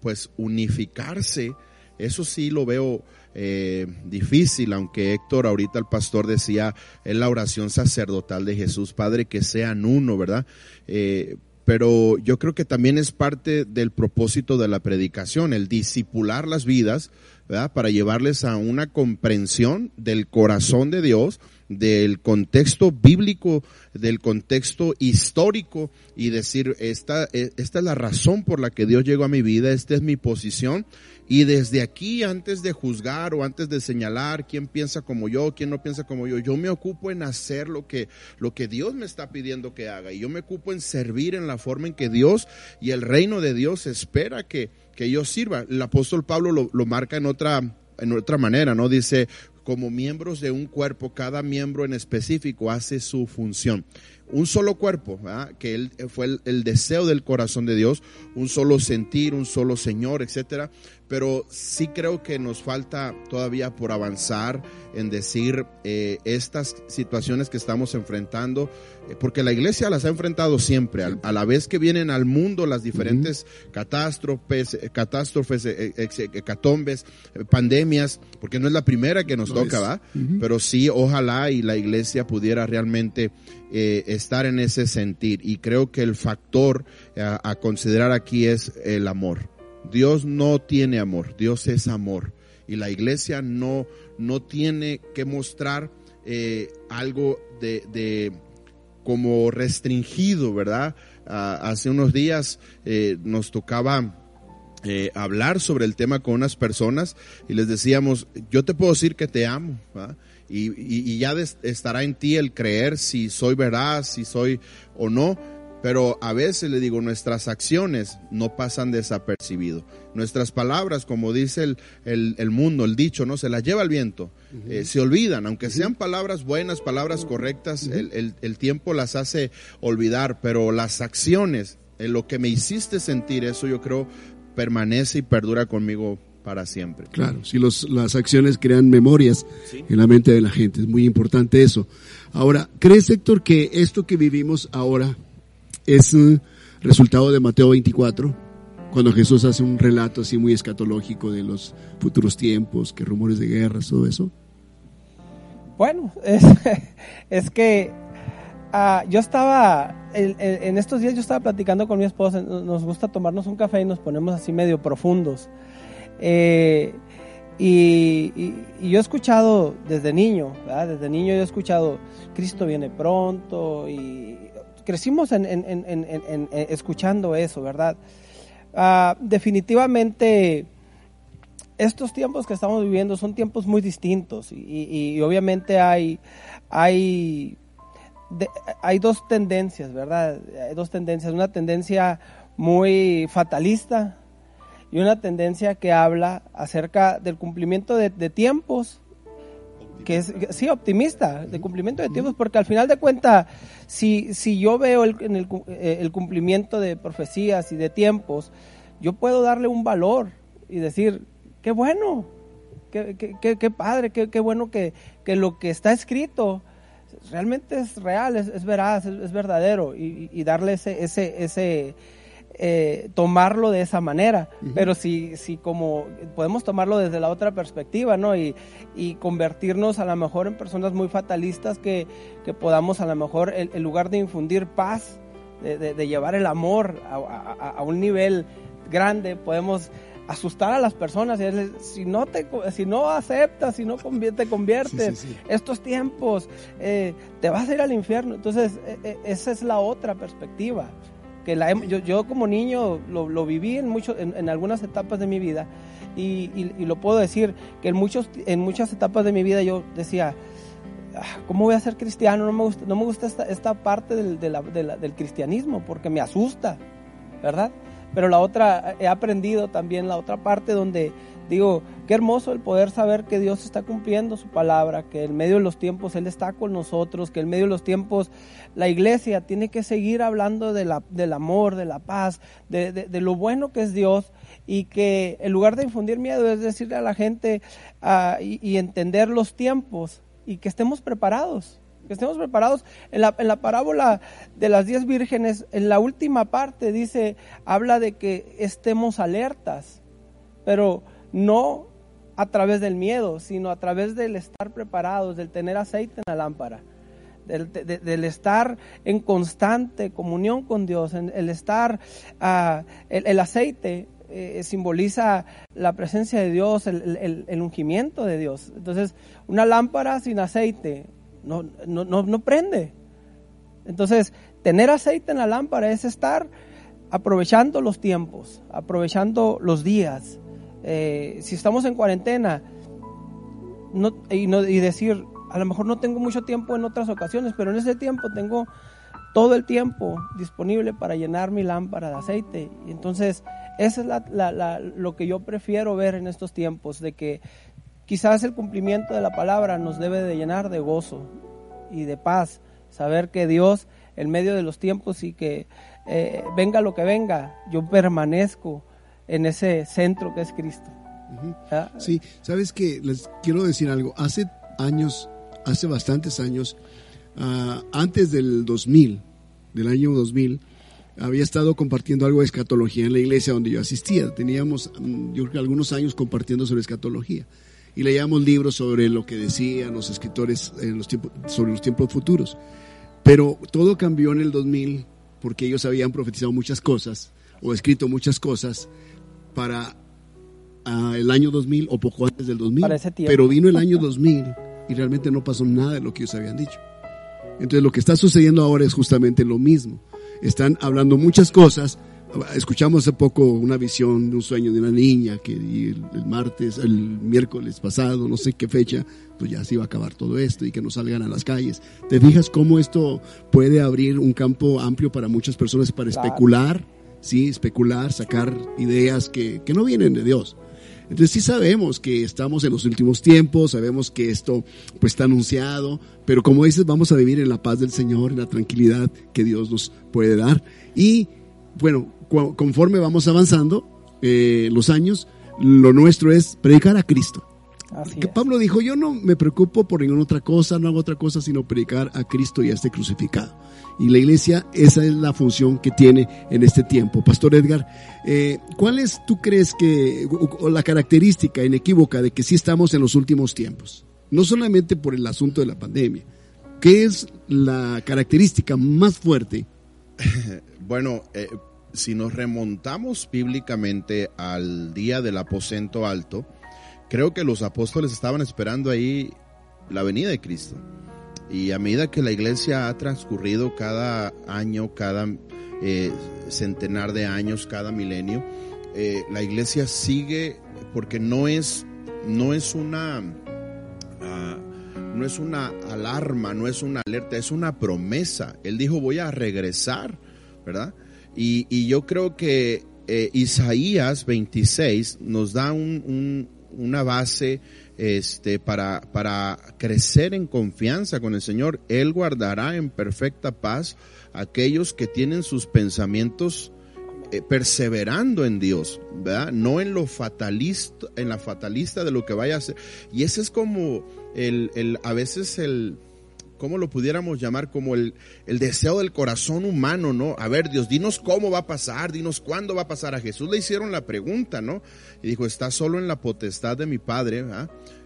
pues unificarse, eso sí lo veo eh, difícil, aunque Héctor ahorita el pastor decía en la oración sacerdotal de Jesús, Padre, que sean uno, ¿verdad? Eh, pero yo creo que también es parte del propósito de la predicación, el disipular las vidas, Para llevarles a una comprensión del corazón de Dios, del contexto bíblico, del contexto histórico y decir, esta, esta es la razón por la que Dios llegó a mi vida, esta es mi posición y desde aquí, antes de juzgar o antes de señalar quién piensa como yo, quién no piensa como yo, yo me ocupo en hacer lo que, lo que Dios me está pidiendo que haga. Y yo me ocupo en servir en la forma en que Dios y el reino de Dios espera que, que yo sirva. El apóstol Pablo lo, lo marca en otra, en otra manera, ¿no? Dice, como miembros de un cuerpo, cada miembro en específico hace su función un solo cuerpo, que él fue el, el, deseo del corazón de Dios, un solo sentir, un solo Señor, etcétera pero sí creo que nos falta todavía por avanzar en decir eh, estas situaciones que estamos enfrentando, eh, porque la iglesia las ha enfrentado siempre, a, la vez que vienen al mundo las diferentes catástrofes, eh, catástrofes, hecatombes, pandemias, porque no es la primera que nos toca, ¿va? Pero sí, ojalá y la iglesia pudiera realmente estar en ese sentir, y creo que el factor a considerar aquí es el amor Dios no tiene amor, Dios es amor. Y la iglesia no, no tiene que mostrar eh, algo de, de, como restringido, ¿verdad? Ah, hace unos días eh, nos tocaba eh, hablar sobre el tema con unas personas y les decíamos, yo te puedo decir que te amo, y, y, ya estará en ti el creer si soy veraz, si soy o no pero a veces le digo, nuestras acciones no pasan desapercibido. Nuestras palabras, como dice el, el, mundo, el dicho, no se las lleva el viento. Eh, se olvidan, aunque sean palabras buenas, palabras correctas, el, el, tiempo las hace olvidar, pero las acciones, en lo que me hiciste sentir, eso yo creo permanece y perdura conmigo para siempre. Claro, si los, las acciones crean memorias en la mente de la gente, es muy importante eso. Ahora, ¿crees, Héctor, que esto que vivimos ahora es resultado de Mateo 24, cuando Jesús hace un relato así muy escatológico de los futuros tiempos, que rumores de guerras, todo eso? Bueno, es, que uh, yo estaba, en estos días yo estaba platicando con mi esposa, nos gusta tomarnos un café y nos ponemos así medio profundos. Eh, y, yo he escuchado desde niño, desde niño yo he escuchado, Cristo viene pronto y crecimos escuchando eso, ¿verdad? Ah, definitivamente estos tiempos que estamos viviendo son tiempos muy distintos y, obviamente hay, hay, hay dos tendencias, ¿verdad? Hay dos tendencias, una tendencia muy fatalista y una tendencia que habla acerca del cumplimiento de tiempos que es, sí, optimista, de cumplimiento de tiempos, porque al final de cuentas, si, si yo veo el, en el, eh, el, cumplimiento de profecías y de tiempos, yo puedo darle un valor y decir, qué bueno, qué, qué, qué, padre, qué, qué bueno que, que, lo que está escrito realmente es real, es, es veraz, es, es verdadero, y, y, darle ese, ese, ese eh, tomarlo de esa manera, pero si, si como podemos tomarlo desde la otra perspectiva, ¿no? Y, y convertirnos a lo mejor en personas muy fatalistas que, que podamos a lo mejor, en, lugar de infundir paz, de, de, llevar el amor a, a, a, un nivel grande, podemos asustar a las personas y decirles, si no te si no aceptas si no te conviertes estos tiempos eh, te vas a ir al infierno. Entonces e, e, esa es la otra perspectiva que la, yo, yo como niño lo, lo viví en, mucho, en, algunas etapas de mi vida y, y, lo puedo decir que en, muchos, en muchas etapas de mi vida yo decía, ah, ¿cómo voy a ser cristiano? No me gusta, no me gusta esta, esta parte del, de la, del cristianismo porque me asusta, ¿verdad? Pero la otra, he aprendido también la otra parte donde digo, qué hermoso el poder saber que Dios está cumpliendo su palabra, que en medio de los tiempos Él está con nosotros, que en medio de los tiempos la iglesia tiene que seguir hablando de la, del amor, de la paz, de, de, lo bueno que es Dios y que en lugar de infundir miedo es decirle a la gente uh, y, y entender los tiempos y que estemos preparados que estemos preparados. En la, en la parábola de las diez vírgenes, en la última parte dice, habla de que estemos alertas, pero no a través del miedo, sino a través del estar preparados, del tener aceite en la lámpara. Del, estar en constante comunión con Dios, el estar, uh, el, aceite eh, simboliza la presencia de Dios, el, el, ungimiento de Dios. Entonces, una lámpara sin aceite no, no, no, prende. Entonces, tener aceite en la lámpara es estar aprovechando los tiempos, aprovechando los días. Eh, si estamos en cuarentena no, y, no, y decir, a lo mejor no tengo mucho tiempo en otras ocasiones, pero en ese tiempo tengo todo el tiempo disponible para llenar mi lámpara de aceite. Y entonces, eso es la, lo que yo prefiero ver en estos tiempos, de que Quizás el cumplimiento de la palabra nos debe de llenar de gozo y de paz, saber que Dios en medio de los tiempos y que eh, venga lo que venga, yo permanezco en ese centro que es Cristo. ¿Ah? Sí, sabes que les quiero decir algo. Hace años, hace bastantes años, ah, antes del 2000, del año 2000, había estado compartiendo algo de escatología en la iglesia donde yo asistía. Teníamos, mm, yo creo que algunos años compartiendo sobre escatología y leíamos libros sobre lo que decían los escritores en los tiempos, sobre los tiempos futuros. Pero todo cambió en el 2000 porque ellos habían profetizado muchas cosas o escrito muchas cosas para ah, el año 2000 o poco antes del 2000. Pero vino el año 2000 y realmente no pasó nada de lo que ellos habían dicho. Entonces lo que está sucediendo ahora es justamente lo mismo. Están hablando muchas cosas, Escuchamos hace poco una visión de un sueño de una niña que el, martes, el miércoles pasado, no sé qué fecha, pues ya se iba a acabar todo esto y que no salgan a las calles. ¿Te fijas cómo esto puede abrir un campo amplio para muchas personas para especular? Sí, especular, sacar ideas que, que no vienen de Dios. Entonces sí sabemos que estamos en los últimos tiempos, sabemos que esto pues está anunciado, pero como dices, vamos a vivir en la paz del Señor, en la tranquilidad que Dios nos puede dar. Y bueno, conforme vamos avanzando eh, los años, lo nuestro es predicar a Cristo. Que Pablo dijo, yo no me preocupo por ninguna otra cosa, no hago otra cosa sino predicar a Cristo y a este crucificado. Y la iglesia, esa es la función que tiene en este tiempo. Pastor Edgar, eh, ¿cuál es, tú crees que, o, la característica inequívoca de que sí estamos en los últimos tiempos? No solamente por el asunto de la pandemia. ¿Qué es la característica más fuerte? bueno, eh, si nos remontamos bíblicamente al día del aposento alto, creo que los apóstoles estaban esperando ahí la venida de Cristo. Y a medida que la iglesia ha transcurrido cada año, cada eh, centenar de años, cada milenio, eh, la iglesia sigue porque no es, no es una, ah, no es una alarma, no es una alerta, es una promesa. Él dijo voy a regresar, ¿verdad? Y, yo creo que eh, Isaías 26 nos da una base este, para, para crecer en confianza con el Señor. Él guardará en perfecta paz aquellos que tienen sus pensamientos eh, perseverando en Dios, ¿verdad? No en lo fatalista, en la fatalista de lo que vaya a ser. Y ese es como el, el a veces el, ¿cómo lo pudiéramos llamar? Como el, el, deseo del corazón humano, ¿no? A ver, Dios, dinos cómo va a pasar, dinos cuándo va a pasar. A Jesús le hicieron la pregunta, ¿no? Y dijo, está solo en la potestad de mi Padre,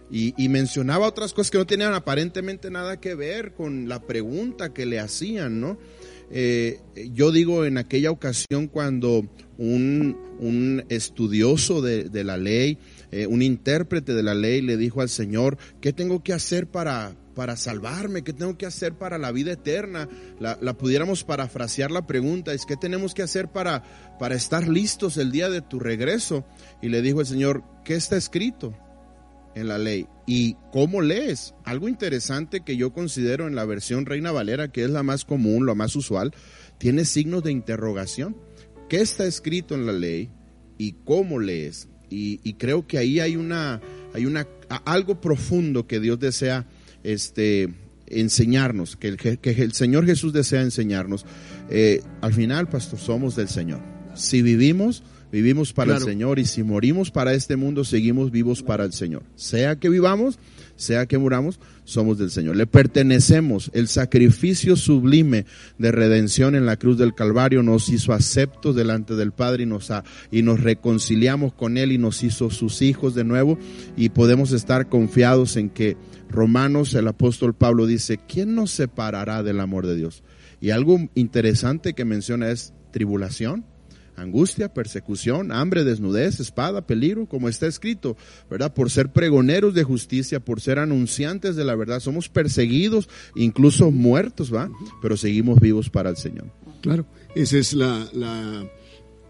Y, mencionaba otras cosas que no tenían aparentemente nada que ver con la pregunta que le hacían, ¿no? Eh, yo digo en aquella ocasión cuando un, estudioso de, la ley, eh, un intérprete de la ley le dijo al Señor, ¿qué tengo que hacer para, para salvarme? ¿Qué tengo que hacer para la vida eterna? La, pudiéramos parafrasear la pregunta, es ¿qué tenemos que hacer para, para estar listos el día de tu regreso? Y le dijo el Señor, ¿qué está escrito en la ley? ¿Y cómo lees? Algo interesante que yo considero en la versión Reina Valera, que es la más común, lo más usual, tiene signos de interrogación. ¿Qué está escrito en la ley y cómo lees? Y, creo que ahí hay una, hay una, algo profundo que Dios desea este, enseñarnos, que el, que el Señor Jesús desea enseñarnos. Eh, al final, pastor, somos del Señor. Si vivimos, vivimos para el Señor y si morimos para este mundo, seguimos vivos para el Señor. Sea que vivamos, sea que muramos, somos del Señor. Le pertenecemos. El sacrificio sublime de redención en la cruz del Calvario nos hizo aceptos delante del Padre y nos, y nos reconciliamos con Él y nos hizo sus hijos de nuevo y podemos estar confiados en que Romanos, el apóstol Pablo dice, ¿quién nos separará del amor de Dios? Y algo interesante que menciona es tribulación, angustia, persecución, hambre, desnudez, espada, peligro, como está escrito, ¿verdad? Por ser pregoneros de justicia, por ser anunciantes de la verdad, somos perseguidos, incluso muertos, ¿va? Pero seguimos vivos para el Señor. Claro, esa es la, la,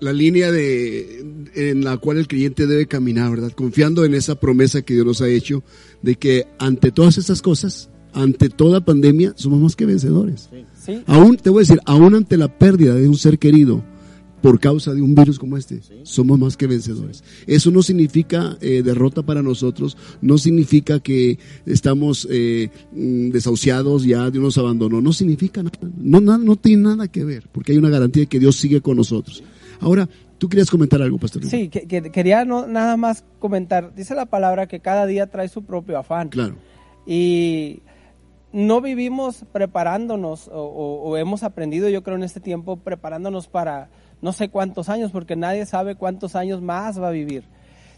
la línea de, en la cual el creyente debe caminar, ¿verdad? Confiando en esa promesa que Dios nos ha hecho de que ante todas estas cosas, ante toda pandemia, somos más que vencedores. Sí. Aún, te voy a decir, aún ante la pérdida de un ser querido, por causa de un virus como este. Somos más que vencedores. Eso no significa eh, derrota para nosotros, no significa que estamos eh, mm, desahuciados, ya Dios nos abandonó, no significa nada, no, no, tiene nada que ver, porque hay una garantía de que Dios sigue con nosotros. Ahora, tú querías comentar algo, pastor. Sí, que, quería no, nada más comentar, dice la palabra que cada día trae su propio afán. Claro. Y no vivimos preparándonos o hemos aprendido, yo creo, en este tiempo, preparándonos para no sé cuántos años, porque nadie sabe cuántos años más va a vivir,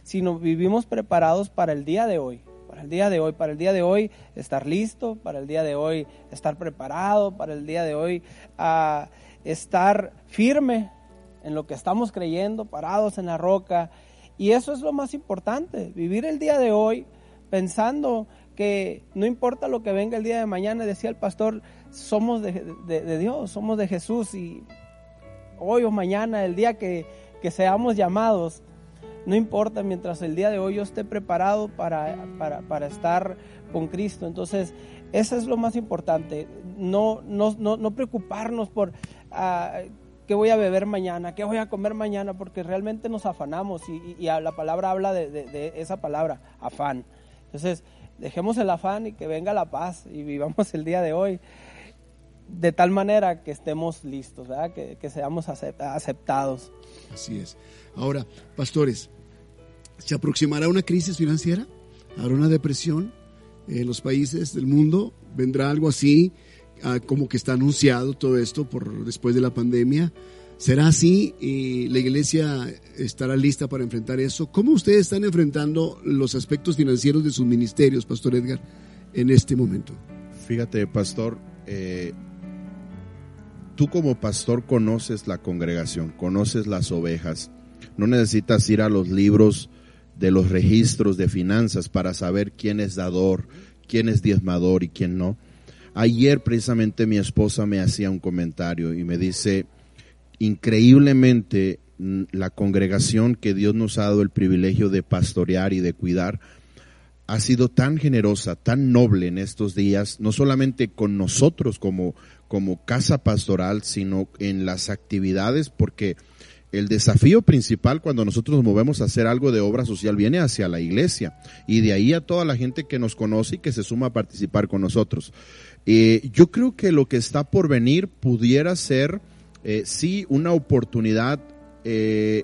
sino vivimos preparados para el día de hoy, para el día de hoy, para el día de hoy estar listo, para el día de hoy estar preparado, para el día de hoy uh, estar firme en lo que estamos creyendo, parados en la roca. Y eso es lo más importante, vivir el día de hoy pensando que no importa lo que venga el día de mañana, decía el pastor, somos de, de Dios, somos de Jesús y hoy o mañana, el día que, seamos llamados, no importa, mientras el día de hoy yo esté preparado para, para, estar con Cristo. Entonces, eso es lo más importante, no, no, no, preocuparnos por ah, qué voy a beber mañana, qué voy a comer mañana, porque realmente nos afanamos y, la palabra habla de, esa palabra, afán. Entonces, dejemos el afán y que venga la paz y vivamos el día de hoy de tal manera que estemos listos, Que, seamos aceptados. Así es. Ahora, pastores, ¿se aproximará una crisis financiera? ¿Habrá una depresión en los países del mundo? ¿Vendrá algo así, como que está anunciado todo esto por después de la pandemia? ¿Será así y la iglesia estará lista para enfrentar eso? ¿Cómo ustedes están enfrentando los aspectos financieros de sus ministerios, Pastor Edgar, en este momento? Fíjate, Pastor, eh, tú como pastor conoces la congregación, conoces las ovejas. No necesitas ir a los libros de los registros de finanzas para saber quién es dador, quién es diezmador y quién no. Ayer precisamente mi esposa me hacía un comentario y me dice, increíblemente mm, la congregación que Dios nos ha dado el privilegio de pastorear y de cuidar, ha sido tan generosa, tan noble en estos días, no solamente con nosotros como como casa pastoral, sino en las actividades, porque el desafío principal cuando nosotros nos movemos a hacer algo de obra social viene hacia la iglesia y de ahí a toda la gente que nos conoce y que se suma a participar con nosotros. Eh, yo creo que lo que está por venir pudiera ser, eh, sí, una oportunidad eh,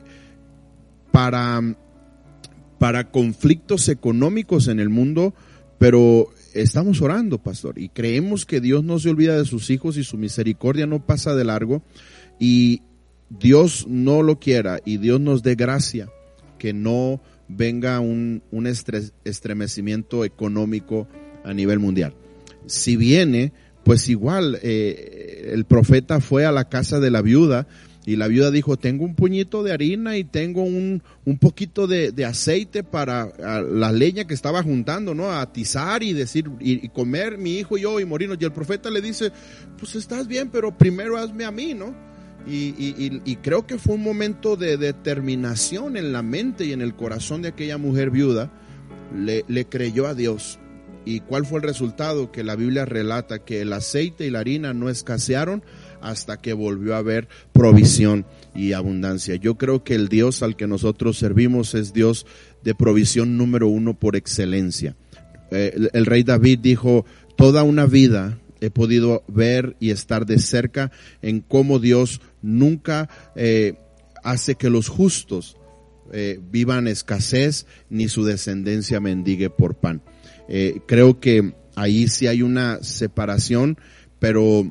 para, para conflictos económicos en el mundo, pero estamos orando, pastor, y creemos que Dios no se olvida de sus hijos y su misericordia no pasa de largo y Dios no lo quiera y Dios nos dé gracia que no venga un, un estremecimiento económico a nivel mundial. Si viene, pues igual eh, el profeta fue a la casa de la viuda y la viuda dijo, tengo un puñito de harina y tengo un, un poquito de, de, aceite para la leña que estaba juntando, ¿no? A atizar y decir, y, comer mi hijo y yo y morirnos. Y el profeta le dice, pues estás bien, pero primero hazme a mí, ¿no? Y, y, creo que fue un momento de determinación en la mente y en el corazón de aquella mujer viuda. Le creyó a Dios. ¿Y cuál fue el resultado? Que la Biblia relata que el aceite y la harina no escasearon hasta que volvió a haber provisión y abundancia. Yo creo que el Dios al que nosotros servimos es Dios de provisión número uno por excelencia. Eh, el, rey David dijo, toda una vida he podido ver y estar de cerca en cómo Dios nunca eh, hace que los justos eh, vivan escasez ni su descendencia mendigue por pan. Eh, creo que ahí sí hay una separación, pero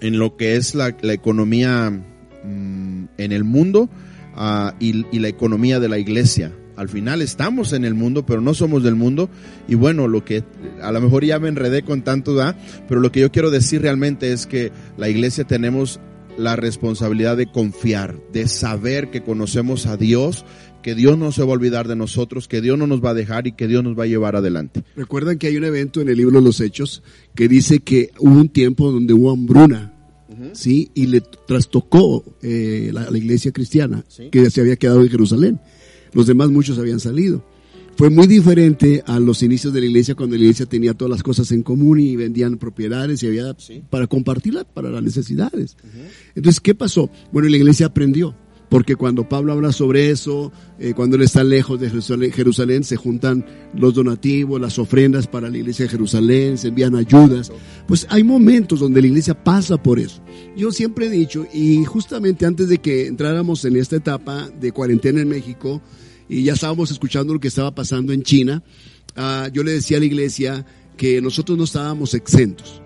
en lo que es la, la economía mmm, en el mundo uh, y, y la economía de la iglesia, al final estamos en el mundo, pero no somos del mundo. Y bueno, lo que a lo mejor ya me enredé con tanto da, pero lo que yo quiero decir realmente es que la iglesia tenemos la responsabilidad de confiar, de saber que conocemos a Dios, que Dios no se va a olvidar de nosotros, que Dios no nos va a dejar y que Dios nos va a llevar adelante. Recuerdan que hay un evento en el libro de los Hechos que dice que hubo un tiempo donde hubo hambruna. Uh -huh. Sí, y le trastocó eh, la, la, iglesia cristiana ¿Sí? que se había quedado en Jerusalén. Los demás muchos habían salido. Fue muy diferente a los inicios de la iglesia cuando la iglesia tenía todas las cosas en común y vendían propiedades y había sí. para compartirlas para las necesidades. Uh -huh. Entonces, ¿qué pasó? Bueno, la iglesia aprendió. Porque cuando Pablo habla sobre eso, eh, cuando él está lejos de Jerusalén, se juntan los donativos, las ofrendas para la iglesia de Jerusalén, se envían ayudas. Pues hay momentos donde la iglesia pasa por eso. Yo siempre he dicho, y justamente antes de que entráramos en esta etapa de cuarentena en México, y ya estábamos escuchando lo que estaba pasando en China, uh, yo le decía a la iglesia que nosotros no estábamos exentos.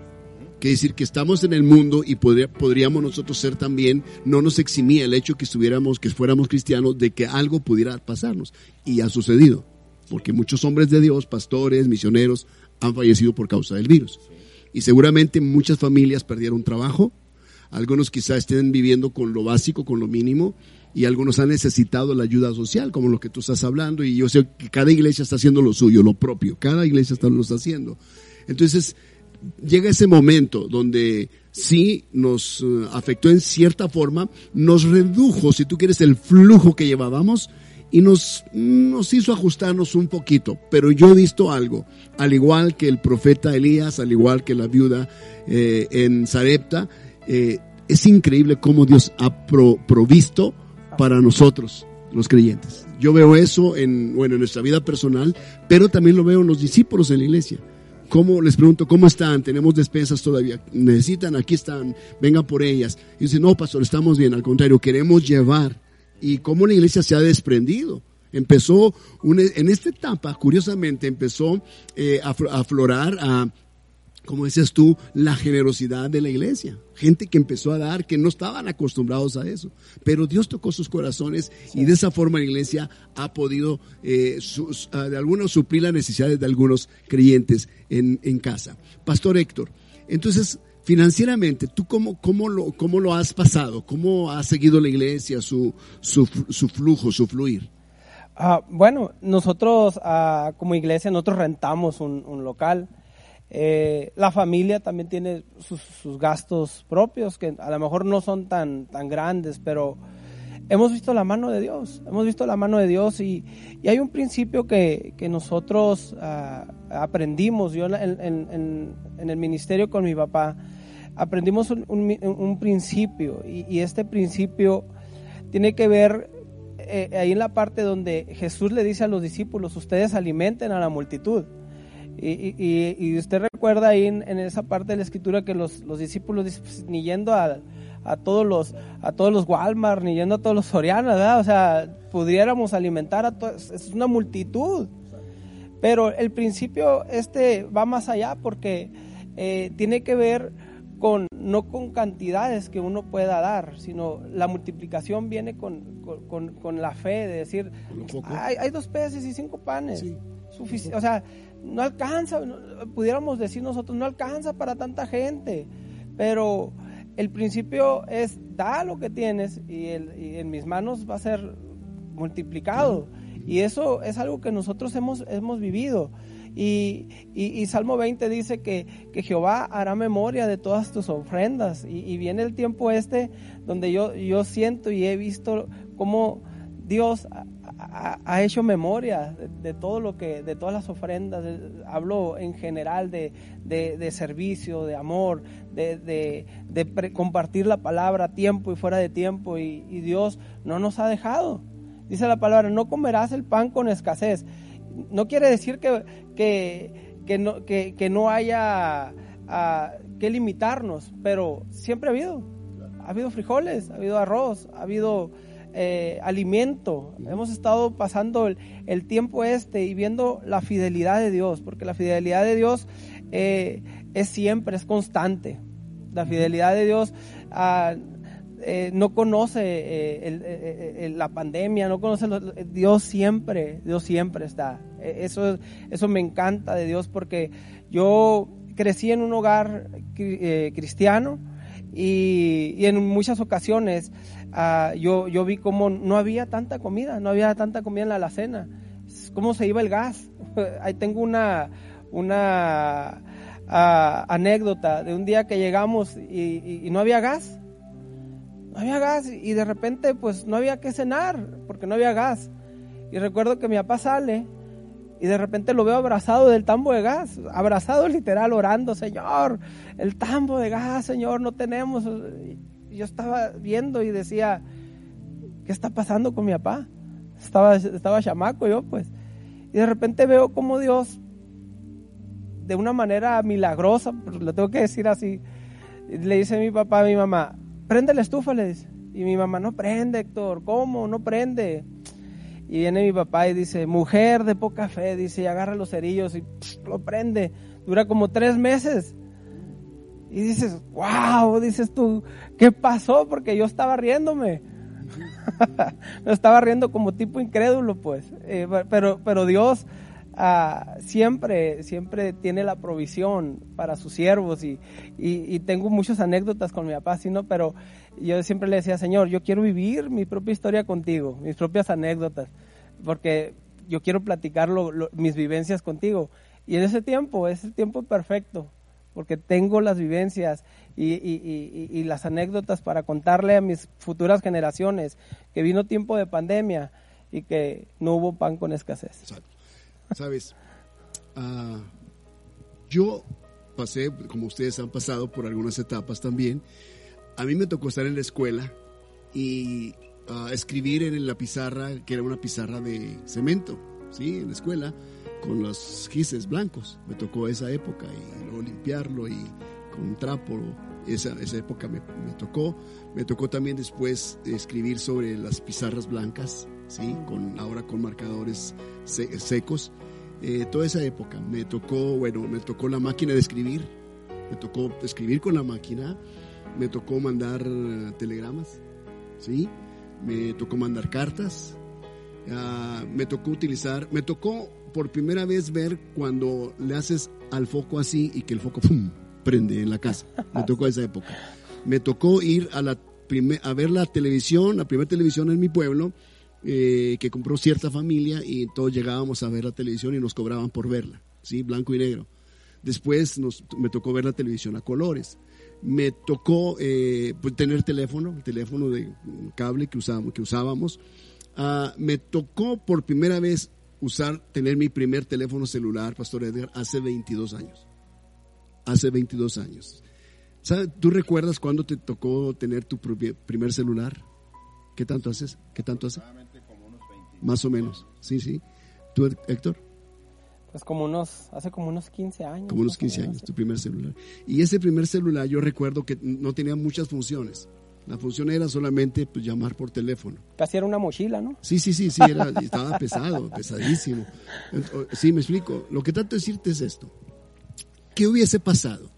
Que decir que estamos en el mundo y podría, podríamos nosotros ser también, no nos eximía el hecho que estuviéramos, que fuéramos cristianos, de que algo pudiera pasarnos. Y ha sucedido. Porque muchos hombres de Dios, pastores, misioneros, han fallecido por causa del virus. Y seguramente muchas familias perdieron trabajo, algunos quizás estén viviendo con lo básico, con lo mínimo, y algunos han necesitado la ayuda social, como lo que tú estás hablando, y yo sé que cada iglesia está haciendo lo suyo, lo propio, cada iglesia está, lo está haciendo. Entonces, llega ese momento donde sí nos uh, afectó en cierta forma, nos redujo, si tú quieres, el flujo que llevábamos y nos, nos hizo ajustarnos un poquito. Pero yo he visto algo, al igual que el profeta Elías, al igual que la viuda eh, en Sarepta, eh, es increíble cómo Dios ha pro, provisto para nosotros, los creyentes. Yo veo eso en, bueno, en nuestra vida personal, pero también lo veo en los discípulos en la iglesia. ¿Cómo, les pregunto, ¿cómo están? Tenemos despensas todavía. ¿Necesitan? Aquí están. Vengan por ellas. Y dicen, no, pastor, estamos bien. Al contrario, queremos llevar. Y cómo la iglesia se ha desprendido. Empezó, en esta etapa, curiosamente, empezó eh, a aflorar a, como decías tú, la generosidad de la iglesia. Gente que empezó a dar, que no estaban acostumbrados a eso. Pero Dios tocó sus corazones y de esa forma la iglesia ha podido eh, uh, de alguna suplir las necesidades de algunos creyentes en, en casa. Pastor Héctor, entonces financieramente, ¿tú cómo, cómo, lo, cómo lo has pasado? ¿Cómo ha seguido la iglesia su, su, su flujo, su fluir? Uh, bueno, nosotros uh, como iglesia, nosotros rentamos un local. Eh, la familia también tiene sus, sus, gastos propios, que a lo mejor no son tan, tan grandes, pero hemos visto la mano de Dios, hemos visto la mano de Dios y, y hay un principio que, que nosotros uh, aprendimos, yo en, en, el ministerio con mi papá, aprendimos un, un, un principio y, y, este principio tiene que ver eh, ahí en la parte donde Jesús le dice a los discípulos, ustedes alimenten a la multitud. Y, y, y, usted recuerda ahí en, en, esa parte de la escritura que los, los discípulos dicen, pues, ni yendo a, a, todos los a todos los Walmart, ni yendo a todos los Soriana, ¿verdad? O sea, pudiéramos alimentar a todos, es una multitud. Pero el principio este va más allá porque eh, tiene que ver con, no con cantidades que uno pueda dar, sino la multiplicación viene con, con, con la fe de decir, hay, hay, dos peces y cinco panes. o sea, no alcanza, pudiéramos decir nosotros, no alcanza para tanta gente, pero el principio es da lo que tienes y, y en mis manos va a ser multiplicado. Y eso es algo que nosotros hemos, hemos vivido. Y, Salmo 20 dice que, Jehová hará memoria de todas tus ofrendas. Y, viene el tiempo este donde yo, yo siento y he visto cómo Dios ha, hecho memoria de, todo lo que, de todas las ofrendas. Hablo en general de, servicio, de amor, de, compartir la palabra a tiempo y fuera de tiempo. Y, Dios no nos ha dejado. Dice la palabra, no comerás el pan con escasez no quiere decir que, que, no, que, no haya ah, que limitarnos, pero siempre ha habido. Ha habido frijoles, ha habido arroz, ha habido eh, alimento. Hemos estado pasando el, tiempo este y viendo la fidelidad de Dios, porque la fidelidad de Dios eh, es siempre, es constante. La fidelidad de Dios ah, eh, no conoce la pandemia, no conoce Dios siempre, Dios siempre está. Eso, eso me encanta de Dios porque yo crecí en un hogar cristiano y, en muchas ocasiones ah, yo, yo vi como no había tanta comida, no había tanta comida en la alacena, cómo se iba el gas. Ahí tengo una, una ah, anécdota de un día que llegamos y no había gas no había gas y de repente pues no había que cenar porque no había gas. Y recuerdo que mi papá sale y de repente lo veo abrazado del tambo de gas, abrazado literal orando, Señor, el tambo de gas, Señor, no tenemos. Yo estaba viendo y decía, ¿qué está pasando con mi papá? Estaba, estaba chamaco yo pues. Y de repente veo como Dios, de una manera milagrosa, lo tengo que decir así, le dice a mi papá a mi mamá, prende la estufa, le dice. Y mi mamá, no prende, Héctor, ¿cómo? No prende. Y viene mi papá y dice, mujer de poca fe, dice, y agarra los cerillos y lo prende. Dura como tres meses. Y dices, wow, dices tú, ¿qué pasó? Porque yo estaba riéndome. Me estaba riendo como tipo incrédulo, pues. Eh, pero, pero Dios Ah, siempre, siempre tiene la provisión para sus siervos y, y, tengo muchas anécdotas con mi papá, sino, pero yo siempre le decía, Señor, yo quiero vivir mi propia historia contigo, mis propias anécdotas, porque yo quiero platicar mis vivencias contigo. Y en ese tiempo, es el tiempo perfecto, porque tengo las vivencias y, las anécdotas para contarle a mis futuras generaciones que vino tiempo de pandemia y que no hubo pan con escasez. Sabes, ah, yo pasé, como ustedes han pasado por algunas etapas también, a mí me tocó estar en la escuela y ah, escribir en la pizarra, que era una pizarra de cemento, ¿sí? En la escuela, con los gises blancos. Me tocó esa época y luego limpiarlo y con un trapo. Esa, esa época me, me, tocó. Me tocó también después escribir sobre las pizarras blancas, ¿sí? Con, ahora con marcadores secos. Eh, toda esa época me tocó, bueno, me tocó la máquina de escribir, me tocó escribir con la máquina, me tocó mandar eh, telegramas, ¿sí? Me tocó mandar cartas, ah, me tocó utilizar, me tocó por primera vez ver cuando le haces al foco así y que el foco ¡pum! prende en la casa. Me tocó esa época. Me tocó ir a, la a ver la televisión, la primera televisión en mi pueblo, eh, que compró cierta familia y todos llegábamos a ver la televisión y nos cobraban por verla, ¿sí? blanco y negro. Después nos, me tocó ver la televisión a colores. Me tocó eh, pues, tener teléfono, el teléfono de cable que usábamos. Que usábamos. Ah, me tocó por primera vez usar, tener mi primer teléfono celular, Pastor Edgar, hace 22 años. Hace 22 años. ¿Tú recuerdas cuándo te tocó tener tu primer celular? ¿Qué tanto haces? ¿Qué tanto hace? Más o menos, sí, sí. ¿Tú, Héctor? Pues como unos, hace como unos 15 años. Como unos 15 años, tu primer celular. Y ese primer celular yo recuerdo que no tenía muchas funciones. La función era solamente pues, llamar por teléfono. Casi era una mochila, ¿no? Sí, sí, sí, sí, era, estaba pesado, pesadísimo. Sí, me explico. Lo que trato de decirte es esto. ¿Qué hubiese pasado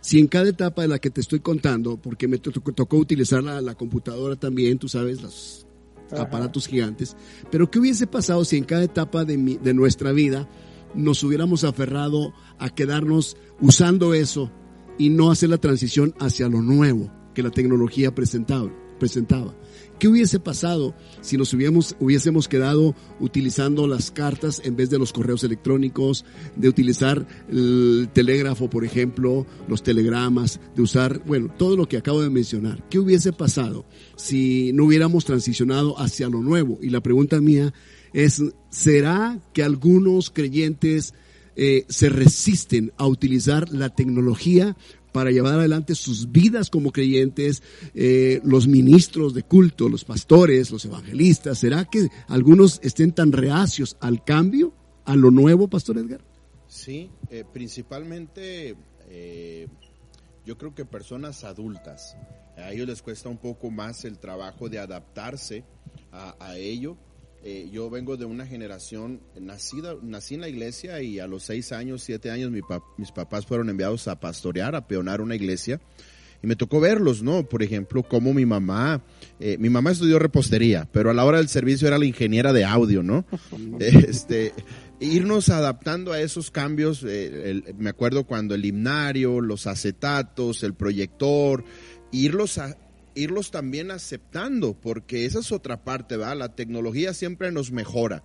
si en cada etapa de la que te estoy contando, porque me tocó, utilizar la, computadora también, tú sabes, los aparatos gigantes, pero ¿qué hubiese pasado si en cada etapa de, de nuestra vida nos hubiéramos aferrado a quedarnos usando eso y no hacer la transición hacia lo nuevo que la tecnología presentaba? ¿Qué hubiese pasado si nos hubiésemos, hubiésemos quedado utilizando las cartas en vez de los correos electrónicos, de utilizar el telégrafo, por ejemplo, los telegramas, de usar, bueno, todo lo que acabo de mencionar? ¿Qué hubiese pasado si no hubiéramos transicionado hacia lo nuevo? Y la pregunta mía es, ¿será que algunos creyentes eh, se resisten a utilizar la tecnología para llevar adelante sus vidas como creyentes, eh, los ministros de culto, los pastores, los evangelistas. ¿Será que algunos estén tan reacios al cambio, a lo nuevo, Pastor Edgar? Sí, eh, principalmente eh, yo creo que personas adultas, a ellos les cuesta un poco más el trabajo de adaptarse a, a ello eh, yo vengo de una generación nacida, nací en la iglesia y a los seis años, siete años, mis papás fueron enviados a pastorear, a peonar una iglesia. Y me tocó verlos, ¿no? Por ejemplo, como mi mamá, eh, mi mamá estudió repostería, pero a la hora del servicio era la ingeniera de audio, ¿no? este, irnos adaptando a esos cambios, eh, me acuerdo cuando el himnario, los acetatos, el proyector, irlos a, irlos también aceptando, porque esa es otra parte, ¿va? La tecnología siempre nos mejora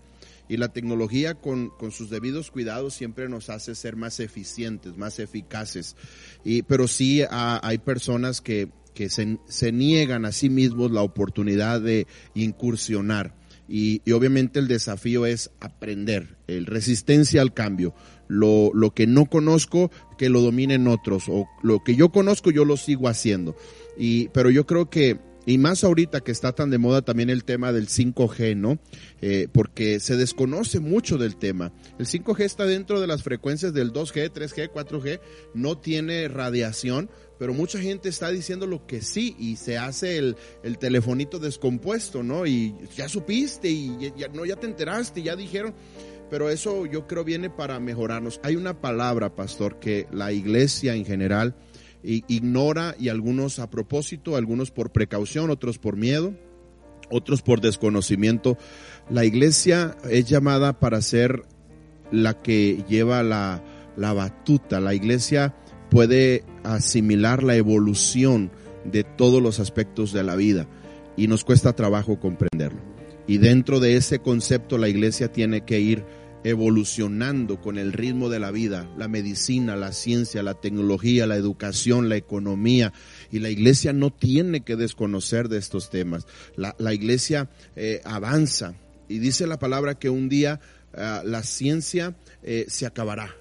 y la tecnología con, sus debidos cuidados siempre nos hace ser más eficientes, más eficaces. Y, pero sí hay personas que, que se, se, niegan a sí mismos la oportunidad de incursionar. Y, y, obviamente el desafío es aprender, el resistencia al cambio. Lo, lo que no conozco, que lo dominen otros, o lo que yo conozco, yo lo sigo haciendo. Y, pero yo creo que, y más ahorita que está tan de moda también el tema del 5G, ¿no? Eh, porque se desconoce mucho del tema. El 5G está dentro de las frecuencias del 2G, 3G, 4G, no tiene radiación, pero mucha gente está diciendo lo que sí y se hace el, el telefonito descompuesto, ¿no? Y ya supiste y ya, no, ya te enteraste, ya dijeron. Pero eso yo creo viene para mejorarnos. Hay una palabra, pastor, que la iglesia en general ignora y algunos a propósito, algunos por precaución, otros por miedo, otros por desconocimiento. La iglesia es llamada para ser la que lleva la, la batuta. La iglesia puede asimilar la evolución de todos los aspectos de la vida y nos cuesta trabajo comprenderlo. Y dentro de ese concepto la iglesia tiene que ir evolucionando con el ritmo de la vida, la medicina, la ciencia, la tecnología, la educación, la economía. Y la iglesia no tiene que desconocer de estos temas. La, iglesia eh, avanza y dice la palabra que un día ah, la ciencia eh, se acabará,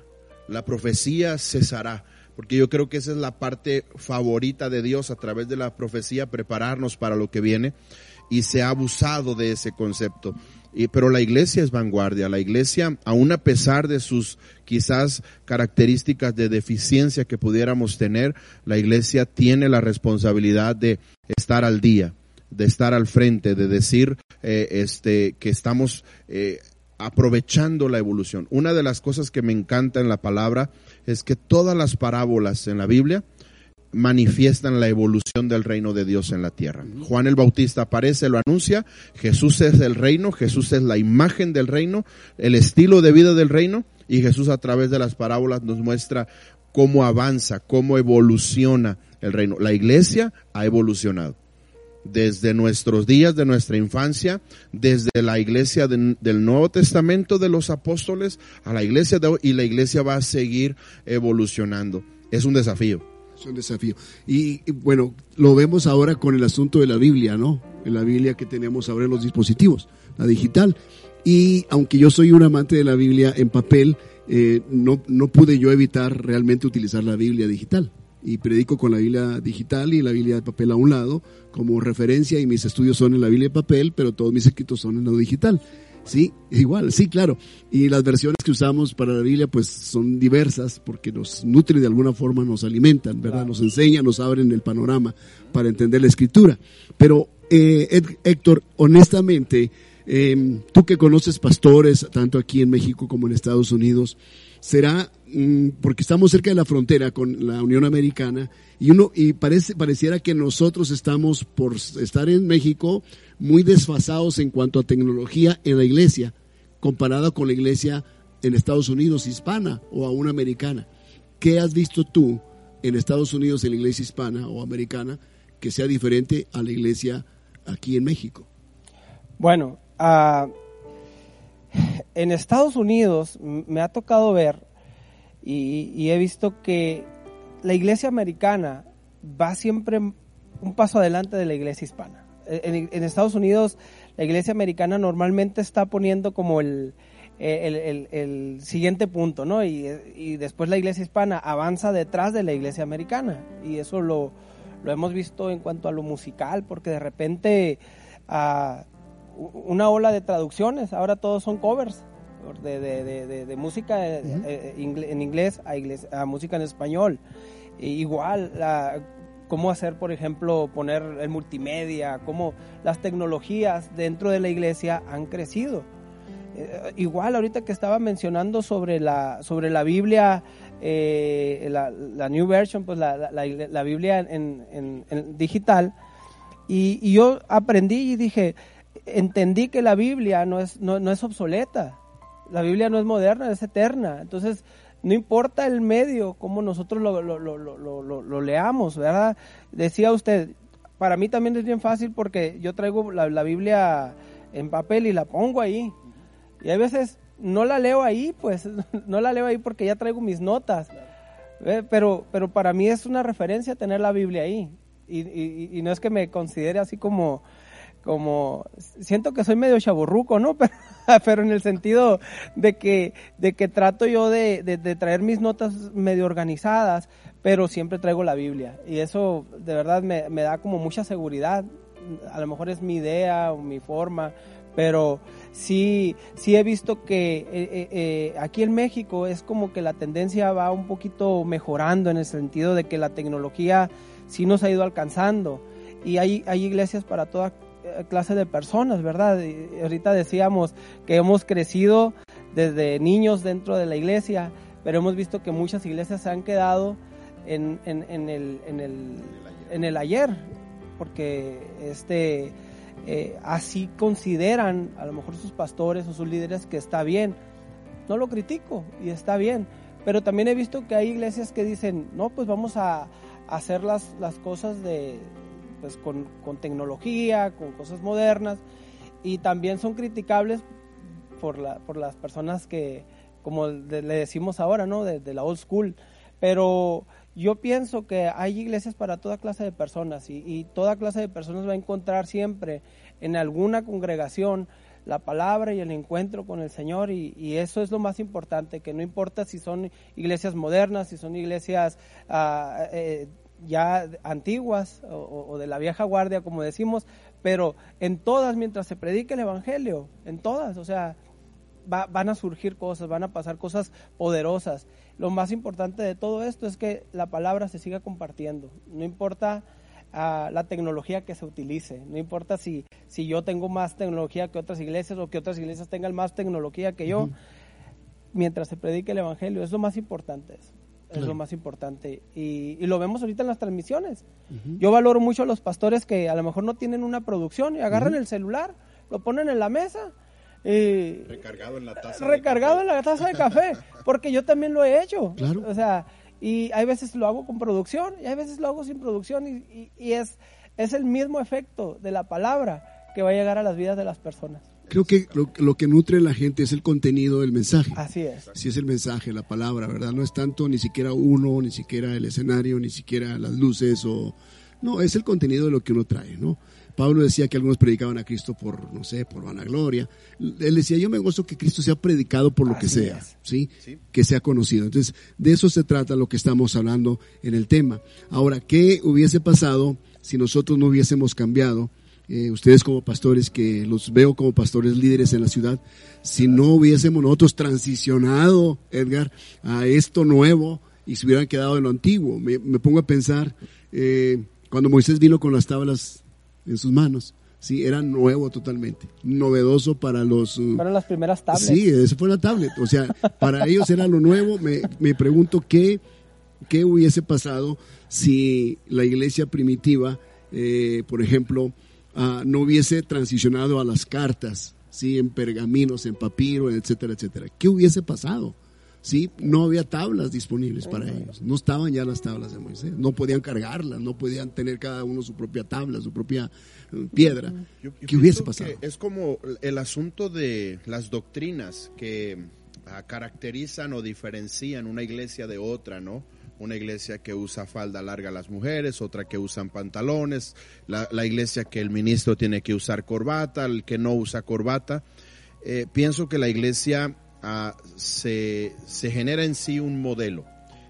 la profecía cesará. Porque yo creo que esa es la parte favorita de Dios a través de la profecía, prepararnos para lo que viene. Y se ha abusado de ese concepto pero la iglesia es vanguardia. La iglesia, aun a pesar de sus quizás características de deficiencia que pudiéramos tener, la iglesia tiene la responsabilidad de estar al día, de estar al frente, de decir eh, este, que estamos eh, aprovechando la evolución. Una de las cosas que me encanta en la palabra es que todas las parábolas en la Biblia, manifiestan la evolución del reino de Dios en la tierra. Juan el Bautista aparece, lo anuncia, Jesús es el reino, Jesús es la imagen del reino, el estilo de vida del reino, y Jesús a través de las parábolas nos muestra cómo avanza, cómo evoluciona el reino. La iglesia ha evolucionado. Desde nuestros días de nuestra infancia, desde la iglesia del Nuevo Testamento de los apóstoles a la iglesia de hoy, y la iglesia va a seguir evolucionando. Es un desafío es un desafío. Y, bueno, lo vemos ahora con el asunto de la Biblia, ¿no? La Biblia que tenemos ahora en los dispositivos, la digital. Y aunque yo soy un amante de la Biblia en papel, eh, no, no pude yo evitar realmente utilizar la Biblia digital. Y predico con la Biblia digital y la Biblia de papel a un lado como referencia y mis estudios son en la Biblia de papel, pero todos mis escritos son en lo digital. Sí, igual, sí, claro. Y las versiones que usamos para la Biblia pues son diversas porque nos nutren de alguna forma, nos alimentan, ¿verdad? Nos enseñan, nos abren el panorama para entender la escritura. Pero, eh, Héctor, honestamente, em, tú que conoces pastores, tanto aquí en México como en Estados Unidos, será mm, porque estamos cerca de la frontera con la Unión Americana y uno y parece pareciera que nosotros estamos por estar en México muy desfasados en cuanto a tecnología en la iglesia comparada con la iglesia en Estados Unidos hispana o aún americana. ¿Qué has visto tú en Estados Unidos en la iglesia hispana o americana que sea diferente a la iglesia aquí en México? Bueno, uh, en Estados Unidos me ha tocado ver y, y, he visto que la iglesia americana va siempre un paso adelante de la iglesia hispana. En, en Estados Unidos la iglesia americana normalmente está poniendo como el, el, el, el siguiente punto, ¿no? Y, y, después la iglesia hispana avanza detrás de la iglesia americana. Y eso lo, lo hemos visto en cuanto a lo musical, porque de repente uh, una ola de traducciones, ahora todos son covers de, de, de, de música uh -huh. eh, en inglés a, inglés a, música en español. E igual, la, cómo hacer, por ejemplo, poner el multimedia, cómo las tecnologías dentro de la iglesia han crecido. Eh, igual ahorita que estaba mencionando sobre la, sobre la Biblia, eh, la, la, New Version, pues la, la, la Biblia en, en, en digital, y, y, yo aprendí y dije, entendí que la Biblia no es, no, no es obsoleta, la Biblia no es moderna, es eterna. Entonces, no importa el medio, como nosotros lo, lo, lo, lo, leamos, ¿verdad? Decía usted, para mí también es bien fácil porque yo traigo la, la, Biblia en papel y la pongo ahí. Y hay veces no la leo ahí, pues no la leo ahí porque ya traigo mis notas. Pero, pero para mí es una referencia tener la Biblia ahí. Y, y no es que me considere así como como siento que soy medio chaburruco, ¿no? Pero, en el sentido de que, de que trato yo de, traer mis notas medio organizadas, pero siempre traigo la Biblia. Y eso de verdad me, me, da como mucha seguridad. A lo mejor es mi idea o mi forma, pero sí, sí he visto que eh, eh, eh, aquí en México es como que la tendencia va un poquito mejorando en el sentido de que la tecnología sí nos ha ido alcanzando. Y hay, hay iglesias para toda clase de personas, ¿verdad? Ahorita decíamos que hemos crecido desde niños dentro de la iglesia, pero hemos visto que muchas iglesias se han quedado en, en, en, el, en el ayer, porque este, eh, así consideran a lo mejor sus pastores o sus líderes que está bien. No lo critico y está bien, pero también he visto que hay iglesias que dicen, no, pues vamos a, hacer las, las cosas de, pues con, tecnología, con cosas modernas y también son criticables por, la, por las personas que, como le decimos ahora, ¿no? De, la old school. Pero yo pienso que hay iglesias para toda clase de personas y, toda clase de personas va a encontrar siempre en alguna congregación la palabra y el encuentro con el Señor y, eso es lo más importante, que no importa si son iglesias modernas, si son iglesias uh, eh, ya antiguas o, o, de la vieja guardia, como decimos, pero en todas, mientras se predique el Evangelio, en todas, o sea, va, van a surgir cosas, van a pasar cosas poderosas. Lo más importante de todo esto es que la palabra se siga compartiendo, no importa uh, la tecnología que se utilice, no importa si, si yo tengo más tecnología que otras iglesias o que otras iglesias tengan más tecnología que yo, uh -huh. mientras se predique el Evangelio, es lo más importante. Eso es claro. lo más importante. Y, y, lo vemos ahorita en las transmisiones. Uh -huh. Yo valoro mucho a los pastores que a lo mejor no tienen una producción y agarran uh -huh. el celular, lo ponen en la mesa. Y recargado en la taza. Recargado en la taza de café, porque yo también lo he hecho. Claro. O sea, y hay veces lo hago con producción y hay veces lo hago sin producción y, y, y es, es el mismo efecto de la palabra que va a llegar a las vidas de las personas. Creo que lo, lo, que nutre a la gente es el contenido del mensaje. Así es. Sí es el mensaje, la palabra, ¿verdad? No es tanto ni siquiera uno, ni siquiera el escenario, ni siquiera las luces o... No, es el contenido de lo que uno trae, ¿no? Pablo decía que algunos predicaban a Cristo por, no sé, por vanagloria. Él decía, yo me gozo que Cristo sea predicado por lo Así que sea, ¿sí? ¿sí? Que sea conocido. Entonces, de eso se trata lo que estamos hablando en el tema. Ahora, ¿qué hubiese pasado si nosotros no hubiésemos cambiado? Eh, ustedes como pastores, que los veo como pastores líderes en la ciudad, si no hubiésemos nosotros transicionado, Edgar, a esto nuevo y se hubieran quedado en lo antiguo. Me, me pongo a pensar, eh, cuando Moisés vino con las tablas en sus manos, Sí, era nuevo totalmente, novedoso para los... Uh, para las primeras tablets. Sí, eso fue la tablet. O sea, para ellos era lo nuevo. Me, me pregunto qué, qué hubiese pasado si la iglesia primitiva, eh, por ejemplo, uh, no hubiese transicionado a las cartas, ¿sí? en pergaminos, en papiro, etcétera, etcétera. ¿Qué hubiese pasado? ¿sí? No había tablas disponibles para ellos, no estaban ya las tablas de Moisés, no podían cargarlas, no podían tener cada uno su propia tabla, su propia eh, piedra. ¿Qué hubiese pasado? es como el asunto de las doctrinas que ah, caracterizan o diferencian una iglesia de otra, ¿no? Una iglesia que usa falda larga a las mujeres, otra que usan pantalones, la, iglesia que el ministro tiene que usar corbata, el que no usa corbata. Eh, pienso que la iglesia Ah, se, genera en sí un modelo.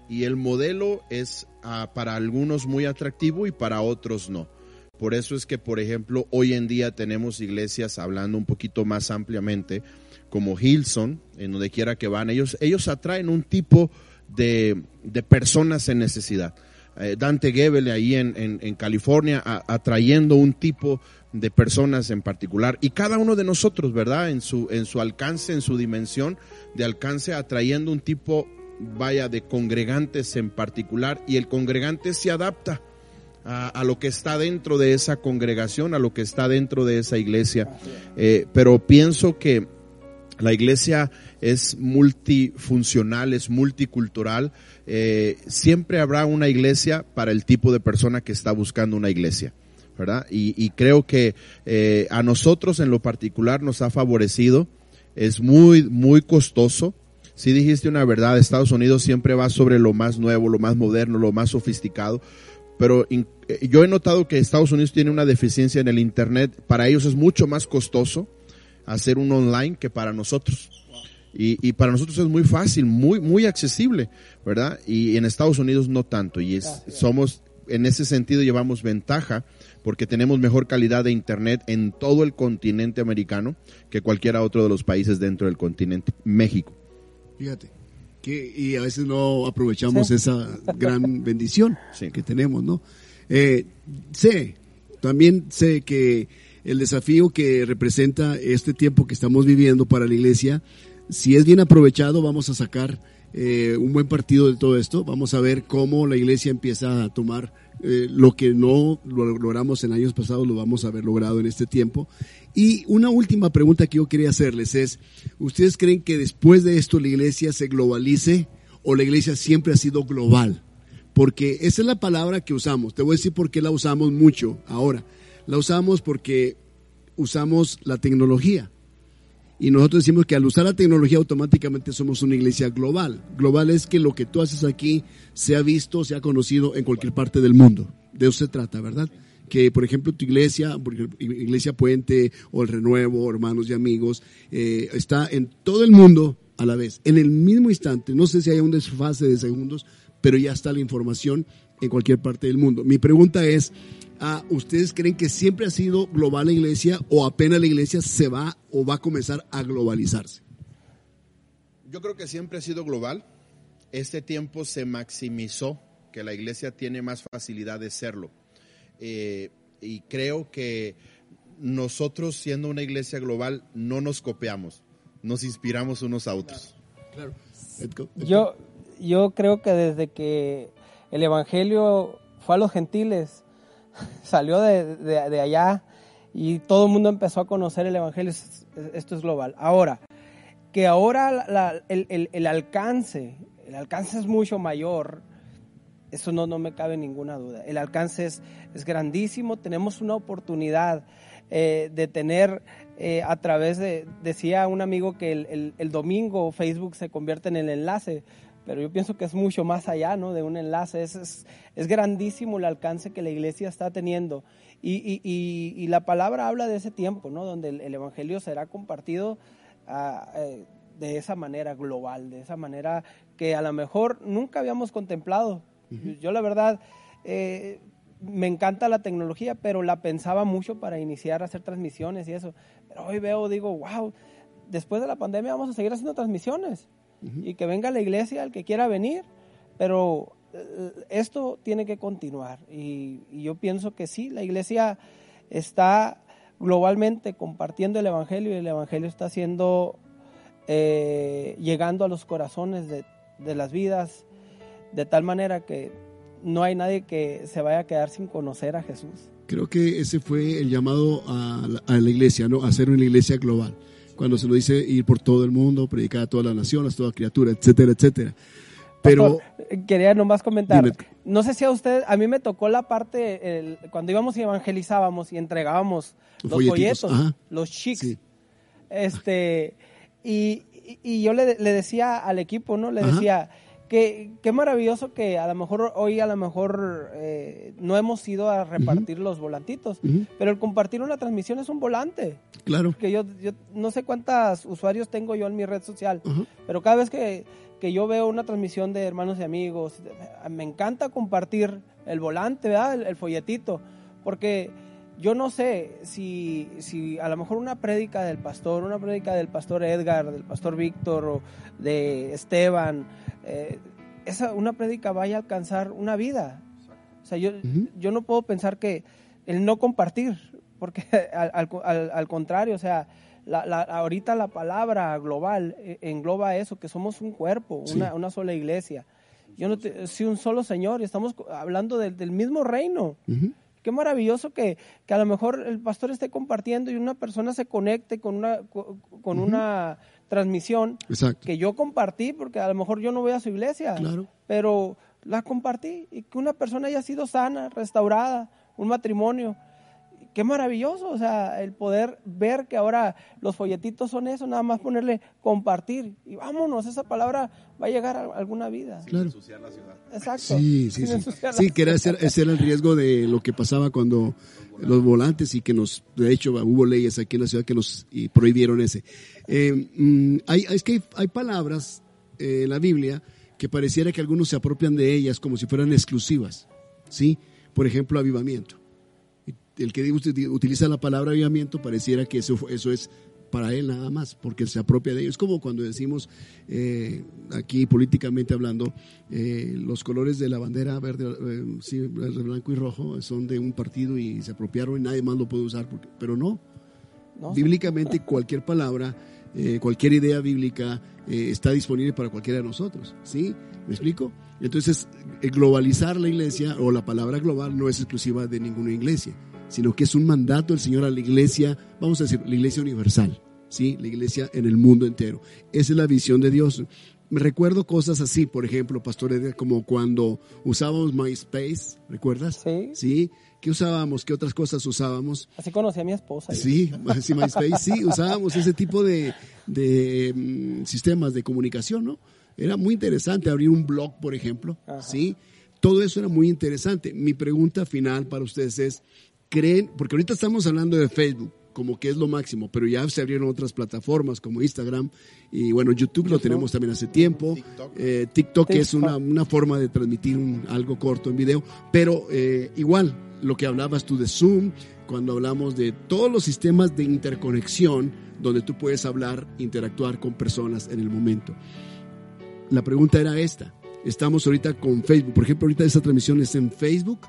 Y el modelo es ah, para algunos muy atractivo y para otros no. Por eso es que, por ejemplo, hoy en día tenemos iglesias, hablando un poquito más ampliamente, como Hilson, en donde quiera que van, ellos, ellos atraen un tipo de, personas en necesidad. Eh, Dante Gebel ahí en, en, California atrayendo un tipo de personas en particular y cada uno de nosotros, ¿verdad? En su, en su alcance, en su dimensión de alcance, atrayendo un tipo, vaya, de congregantes en particular y el congregante se adapta a, lo que está dentro de esa congregación, a lo que está dentro de esa iglesia. Eh, pero pienso que la iglesia es multifuncional, es multicultural. Eh, siempre habrá una iglesia para el tipo de persona que está buscando una iglesia. ¿verdad? Y, creo que eh, a nosotros en lo particular nos ha favorecido, es muy, muy costoso. Si dijiste una verdad, Estados Unidos siempre va sobre lo más nuevo, lo más moderno, lo más sofisticado, pero eh, yo he notado que Estados Unidos tiene una deficiencia en el Internet, para ellos es mucho más costoso hacer un online que para nosotros. Y, y, para nosotros es muy fácil, muy, muy accesible, ¿verdad? Y en Estados Unidos no tanto. Y es, somos, en ese sentido llevamos ventaja porque tenemos mejor calidad de Internet en todo el continente americano que cualquiera otro de los países dentro del continente México. Fíjate, que, y a veces no aprovechamos esa gran bendición que tenemos, ¿no? Eh, sé, también sé que el desafío que representa este tiempo que estamos viviendo para la iglesia, si es bien aprovechado, vamos a sacar eh, un buen partido de todo esto. Vamos a ver cómo la iglesia empieza a tomar eh, lo que no lo logramos en años pasados lo vamos a haber logrado en este tiempo. Y una última pregunta que yo quería hacerles es, ¿ustedes creen que después de esto la iglesia se globalice o la iglesia siempre ha sido global? Porque esa es la palabra que usamos. Te voy a decir por qué la usamos mucho ahora. La usamos porque usamos la tecnología. Y nosotros decimos que al usar la tecnología automáticamente somos una iglesia global. Global es que lo que tú haces aquí se ha visto, se ha conocido en cualquier parte del mundo. De eso se trata, ¿verdad? Que, por ejemplo, tu iglesia, Iglesia Puente o el Renuevo, hermanos y amigos, eh, está en todo el mundo a la vez, en el mismo instante. No sé si hay un desfase de segundos, pero ya está la información en cualquier parte del mundo. Mi pregunta es, ¿ustedes creen que siempre ha sido global la iglesia o apenas la iglesia se va o va a comenzar a globalizarse? Yo creo que siempre ha sido global. Este tiempo se maximizó, que la iglesia tiene más facilidad de serlo. Eh, y creo que nosotros, siendo una iglesia global, no nos copiamos, nos inspiramos unos a otros. Claro. Yo, yo creo que desde que el Evangelio fue a los gentiles, salió de, allá y todo el mundo empezó a conocer el Evangelio. Esto es global. Ahora, que ahora el, alcance, el alcance es mucho mayor, eso no, no me cabe ninguna duda. El alcance es, es grandísimo, tenemos una oportunidad eh, de tener eh, a través de, decía un amigo que el, el, domingo Facebook se convierte en el enlace pero yo pienso que es mucho más allá ¿no? de un enlace. Es, es, grandísimo el alcance que la iglesia está teniendo. Y, y, la palabra habla de ese tiempo, ¿no? donde el, Evangelio será compartido ah, eh, de esa manera global, de esa manera que a lo mejor nunca habíamos contemplado. yo, la verdad, eh, me encanta la tecnología, pero la pensaba mucho para iniciar a hacer transmisiones y eso. Pero hoy veo, digo, wow, después de la pandemia vamos a seguir haciendo transmisiones y que venga la iglesia el que quiera venir, pero eh, esto tiene que continuar y, yo pienso que sí, la iglesia está globalmente compartiendo el Evangelio y el Evangelio está siendo, eh, llegando a los corazones de, de las vidas de tal manera que no hay nadie que se vaya a quedar sin conocer a Jesús. Creo que ese fue el llamado a la, a la iglesia, ¿no? A ser una iglesia global. Cuando se lo dice ir por todo el mundo, predicar a todas las naciones, toda criatura, etcétera, etcétera. Pero Pastor, quería nomás comentar, Dime. no sé si a usted, a mí me tocó la parte, el- cuando íbamos y evangelizábamos y entregábamos los folletos, ajá. los chicks, Sí. este, y, y- y yo le, le decía al equipo, ¿no? Le Ajá. decía, que qué maravilloso que a lo mejor hoy a lo mejor eh, no hemos ido a repartir los volantitos, pero el compartir una transmisión es un volante. claro. Que yo, yo no sé cuántos usuarios tengo yo en mi red social, pero cada vez que, que yo veo una transmisión de hermanos y amigos, me encanta compartir el volante, ¿verdad? El, el folletito, porque yo no sé si, si a lo mejor una prédica del pastor, una prédica del pastor Edgar, del pastor Víctor o de Esteban, eh, esa, una prédica vaya a alcanzar una vida. O sea, yo, yo no puedo pensar que el no compartir, porque al, al- al- contrario, o sea, la, la- ahorita la palabra global eh, engloba eso, que somos un cuerpo, Sí. una, una sola iglesia. Yo no te, sí, un solo Señor, y estamos hablando del- del mismo reino. Ujú. Qué maravilloso que, que a lo mejor el pastor esté compartiendo y una persona se conecte con una, co- con una transmisión Exacto. que yo compartí, porque a lo mejor yo no voy a su iglesia, Claro. pero la compartí y que una persona haya sido sana, restaurada, un matrimonio. Qué maravilloso, o sea, el poder ver que ahora los folletitos son eso, nada más ponerle compartir y vámonos, esa palabra va a llegar a alguna vida. Claro. Ensuciar la ciudad. Exacto. Sí, sí, Sin sí. Sí, que era ese, ese era el riesgo de lo que pasaba cuando los volantes y que nos, de hecho, hubo leyes aquí en la ciudad que nos y prohibieron ese. Eh, mm, hay, es que hay, hay palabras eh, en la Biblia que pareciera que algunos se apropian de ellas como si fueran exclusivas, ¿sí? Por ejemplo, avivamiento. El que ut- utiliza la palabra avivamiento pareciera que eso, eso es para él nada más, porque se apropia de ellos. Es como cuando decimos eh, aquí políticamente hablando, eh, los colores de la bandera verde, eh, sí, blanco y rojo son de un partido y se apropiaron y nadie más lo puede usar, porque- pero no. ¿no? Bíblicamente cualquier palabra, eh, cualquier idea bíblica eh, está disponible para cualquiera de nosotros, ¿sí? ¿Me explico? Entonces, eh, globalizar la iglesia o la palabra global no es exclusiva de ninguna iglesia, sino que es un mandato del Señor a la iglesia, vamos a decir, la iglesia universal, ¿sí? La iglesia en el mundo entero. Esa es la visión de Dios. Me recuerdo cosas así, por ejemplo, Pastor Edgar, como cuando usábamos MySpace, ¿recuerdas? Sí. Sí. ¿Qué usábamos? ¿Qué otras cosas usábamos? Así conocí a mi esposa. yo. Sí, sí, MySpace, sí, usábamos ese tipo de, de, mm, sistemas de comunicación, ¿no? Era muy interesante abrir un blog, por ejemplo, Ajá. ¿sí? Todo eso era muy interesante. Mi pregunta final para ustedes es, ¿creen? Porque ahorita estamos hablando de Facebook, como que es lo máximo, pero ya se abrieron otras plataformas como Instagram y bueno, YouTube, lo tenemos también hace tiempo. TikTok. Eh, TikTok, es una, una forma de transmitir un- algo corto en video, pero eh, igual, lo que hablabas tú de Zoom, cuando hablamos de todos los sistemas de interconexión donde tú puedes hablar, interactuar con personas en el momento. La pregunta era esta. Estamos ahorita con Facebook. Por ejemplo, ahorita esta transmisión es en Facebook,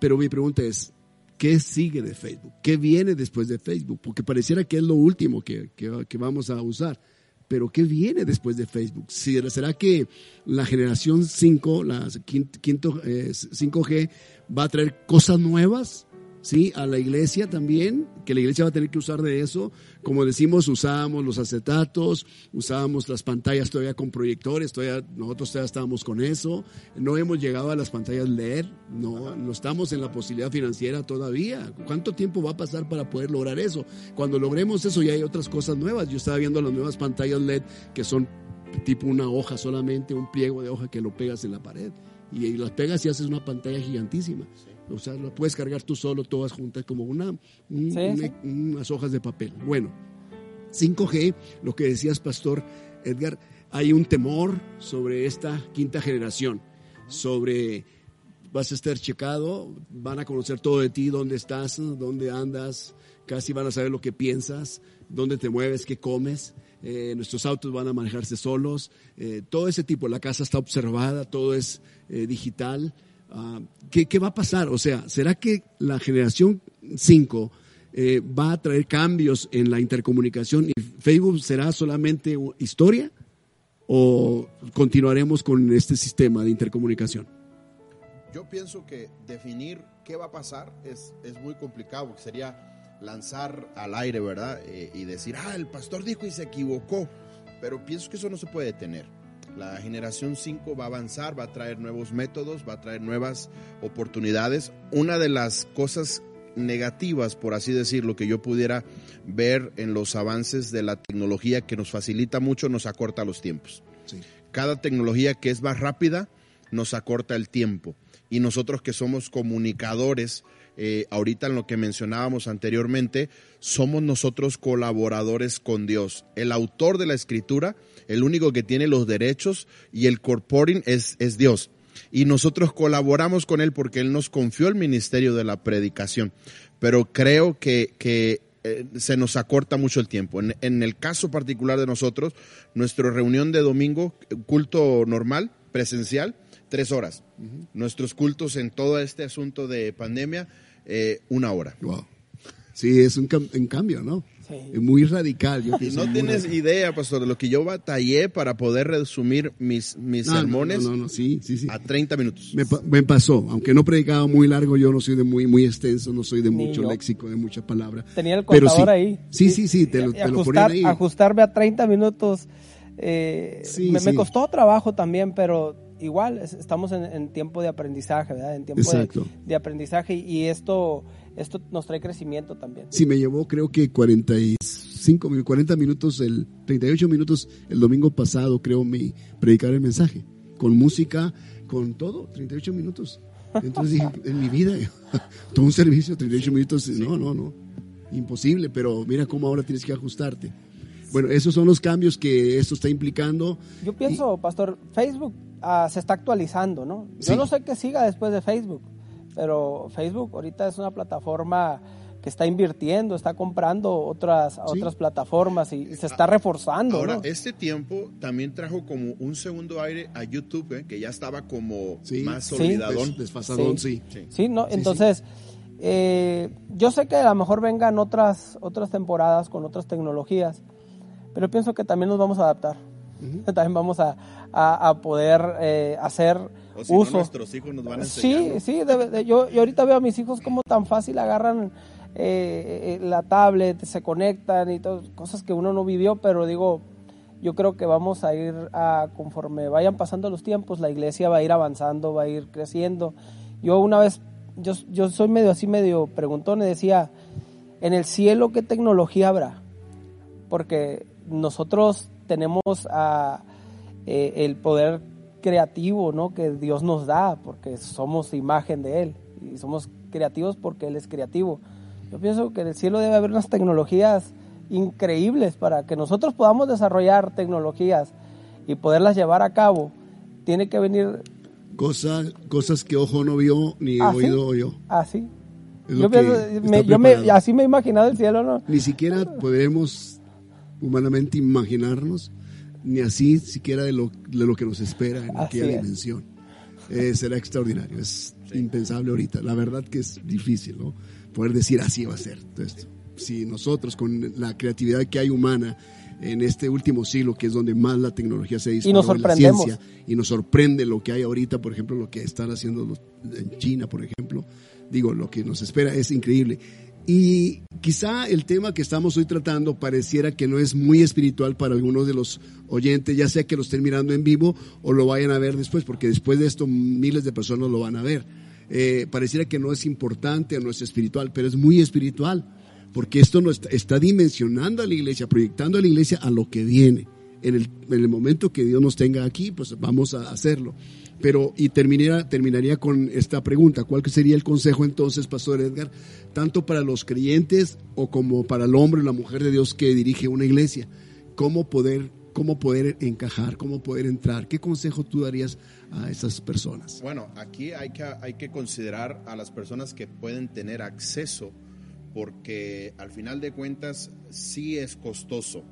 pero mi pregunta es, ¿qué sigue de Facebook? ¿Qué viene después de Facebook? Porque pareciera que es lo último que, que- que vamos a usar. Pero ¿qué viene después de Facebook? ¿Será que la generación 5, la quin- quinto, eh, 5G, va a traer cosas nuevas? ¿Sí? A la iglesia también, que la iglesia va a tener que usar de eso. Como decimos, usábamos los acetatos, usábamos las pantallas todavía con proyectores, todavía, nosotros todavía estábamos con eso. No hemos llegado a las pantallas LED, no, no estamos en la posibilidad financiera todavía. ¿Cuánto tiempo va a pasar para poder lograr eso? Cuando logremos eso ya hay otras cosas nuevas. Yo estaba viendo las nuevas pantallas LED que son tipo una hoja solamente, un pliego de hoja que lo pegas en la pared. Y, y las pegas y haces una pantalla gigantísima. O sea, lo puedes cargar tú solo, todas juntas, como una, un- Sí, una- sí. unas hojas de papel. Bueno, 5G, lo que decías, Pastor Edgar, hay un temor sobre esta quinta generación, sobre vas a estar checado, van a conocer todo de ti, dónde estás, dónde andas, casi van a saber lo que piensas, dónde te mueves, qué comes. eh, nuestros autos van a manejarse solos, eh, todo ese tipo, la casa está observada, todo es eh, digital. Ah, ¿qué, qué va a pasar? O sea, ¿será que la generación 5 eh, va a traer cambios en la intercomunicación y Facebook será solamente historia o continuaremos con este sistema de intercomunicación? Yo pienso que definir qué va a pasar es, es muy complicado, porque sería lanzar al aire, ¿verdad? Eh, y decir, ah, el pastor dijo y se equivocó, pero pienso que eso no se puede detener. La generación 5 va a avanzar, va a traer nuevos métodos, va a traer nuevas oportunidades. Una de las cosas negativas, por así decirlo, que yo pudiera ver en los avances de la tecnología que nos facilita mucho, nos acorta los tiempos. Cada tecnología que es más rápida nos acorta el tiempo. Y nosotros que somos comunicadores, eh, ahorita en lo que mencionábamos anteriormente, somos nosotros colaboradores con Dios. El autor de la escritura, el único que tiene los derechos y el corporing es, es Dios y nosotros colaboramos con él porque él nos confió el ministerio de la predicación. Pero creo que, que eh, se nos acorta mucho el tiempo. En, el caso particular de nosotros, nuestra reunión de domingo, culto normal, presencial, tres horas. Nuestros cultos en todo este asunto de pandemia, eh, una hora. Wow. Sí, es un, un cambio, ¿no? Es muy radical. Yo no tienes idea, pastor, de lo que yo batallé para poder resumir mis, mis sermones sí, sí, sí. a 30 minutos. Me, pasó, aunque no predicaba muy largo, yo no soy de muy, muy extenso, no soy de mucho léxico, de muchas palabras. Tenía el contador ahí. Sí, sí, sí, te lo, te Ajustar, ahí. Ajustarme a 30 minutos eh, me, costó trabajo también, pero igual estamos en, tiempo de aprendizaje, ¿verdad? En tiempo de, de, aprendizaje y esto esto nos trae crecimiento también. Sí, me llevó creo que 45, 40 minutos, el 38 minutos el domingo pasado, creo, mi predicar el mensaje, con música, con todo, 38 minutos. Entonces dije, en mi vida, todo un servicio, 38 minutos, no, no, no, imposible, pero mira cómo ahora tienes que ajustarte. Bueno, esos son los cambios que esto está implicando. Yo pienso, Pastor, Facebook ah, se está actualizando, ¿no? Yo no sé qué siga después de Facebook pero Facebook ahorita es una plataforma que está invirtiendo, está comprando otras, otras plataformas y, se está reforzando. Ahora, este tiempo también trajo como un segundo aire a YouTube, ¿eh? que ya estaba como más olvidadón. desfasadón, sí. Sí, ¿no? Entonces, eh, yo sé que a lo mejor vengan otras, otras temporadas con otras tecnologías, pero pienso que también nos vamos a adaptar. También vamos a, a, poder eh, hacer uso. nuestros hijos nos van a enseñar. Sí, sí, yo, yo ahorita veo a mis hijos como tan fácil agarran eh, eh, la tablet, se conectan y todas cosas que uno no vivió, pero digo, yo creo que vamos a ir a, conforme vayan pasando los tiempos, la iglesia va a ir avanzando, va a ir creciendo. Yo una vez, yo, yo soy medio así, medio preguntón, y decía, en el cielo, ¿qué tecnología habrá? Porque nosotros tenemos a, eh, el poder creativo ¿no? que Dios nos da, porque somos imagen de Él y somos creativos porque Él es creativo. Yo pienso que en el cielo debe haber unas tecnologías increíbles para que nosotros podamos desarrollar tecnologías y poderlas llevar a cabo. Tiene que venir... Cosas, cosas que ojo no vio ni ¿Ah, oído oyó. Así. yo, yo me, así me he imaginado el cielo, ¿no? Ni siquiera podemos humanamente imaginarnos ni así siquiera de lo, de lo que nos espera en aquella dimensión. Eh, será extraordinario, es impensable ahorita. La verdad que es difícil, ¿no? Poder decir así va a ser esto. Si nosotros con la creatividad que hay humana en este último siglo, que es donde más la tecnología se ha en la ciencia, y nos sorprende lo que hay ahorita, por ejemplo, lo que están haciendo en China, por ejemplo, digo, lo que nos espera es increíble. Y quizá el tema que estamos hoy tratando pareciera que no es muy espiritual para algunos de los oyentes, ya sea que lo estén mirando en vivo o lo vayan a ver después, porque después de esto miles de personas lo van a ver. Eh, pareciera que no es importante o no es espiritual, pero es muy espiritual, porque esto nos está, dimensionando a la iglesia, proyectando a la iglesia a lo que viene. En el, en el momento que Dios nos tenga aquí, pues vamos a hacerlo. Pero, y terminaría, terminaría con esta pregunta, ¿cuál sería el consejo entonces, Pastor Edgar, tanto para los creyentes o como para el hombre o la mujer de Dios que dirige una iglesia? ¿Cómo poder, cómo poder encajar, cómo poder entrar? ¿Qué consejo tú darías a esas personas? Bueno, aquí hay que, hay que considerar a las personas que pueden tener acceso, porque al final de cuentas sí es costoso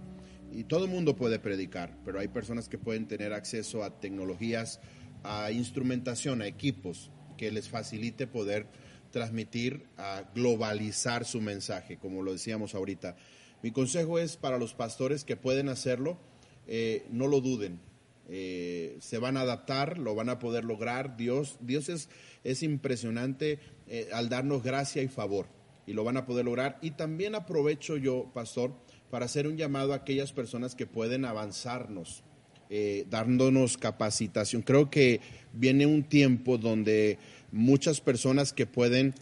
y todo el mundo puede predicar, pero hay personas que pueden tener acceso a tecnologías a instrumentación, a equipos que les facilite poder transmitir, a globalizar su mensaje, como lo decíamos ahorita. Mi consejo es para los pastores que pueden hacerlo, eh, no lo duden. Eh, se van a adaptar, lo van a poder lograr. Dios, Dios es, es impresionante eh, al darnos gracia y favor y lo van a poder lograr. Y también aprovecho yo, pastor, para hacer un llamado a aquellas personas que pueden avanzarnos, dándonos capacitación. Creo que viene un tiempo donde muchas personas que pueden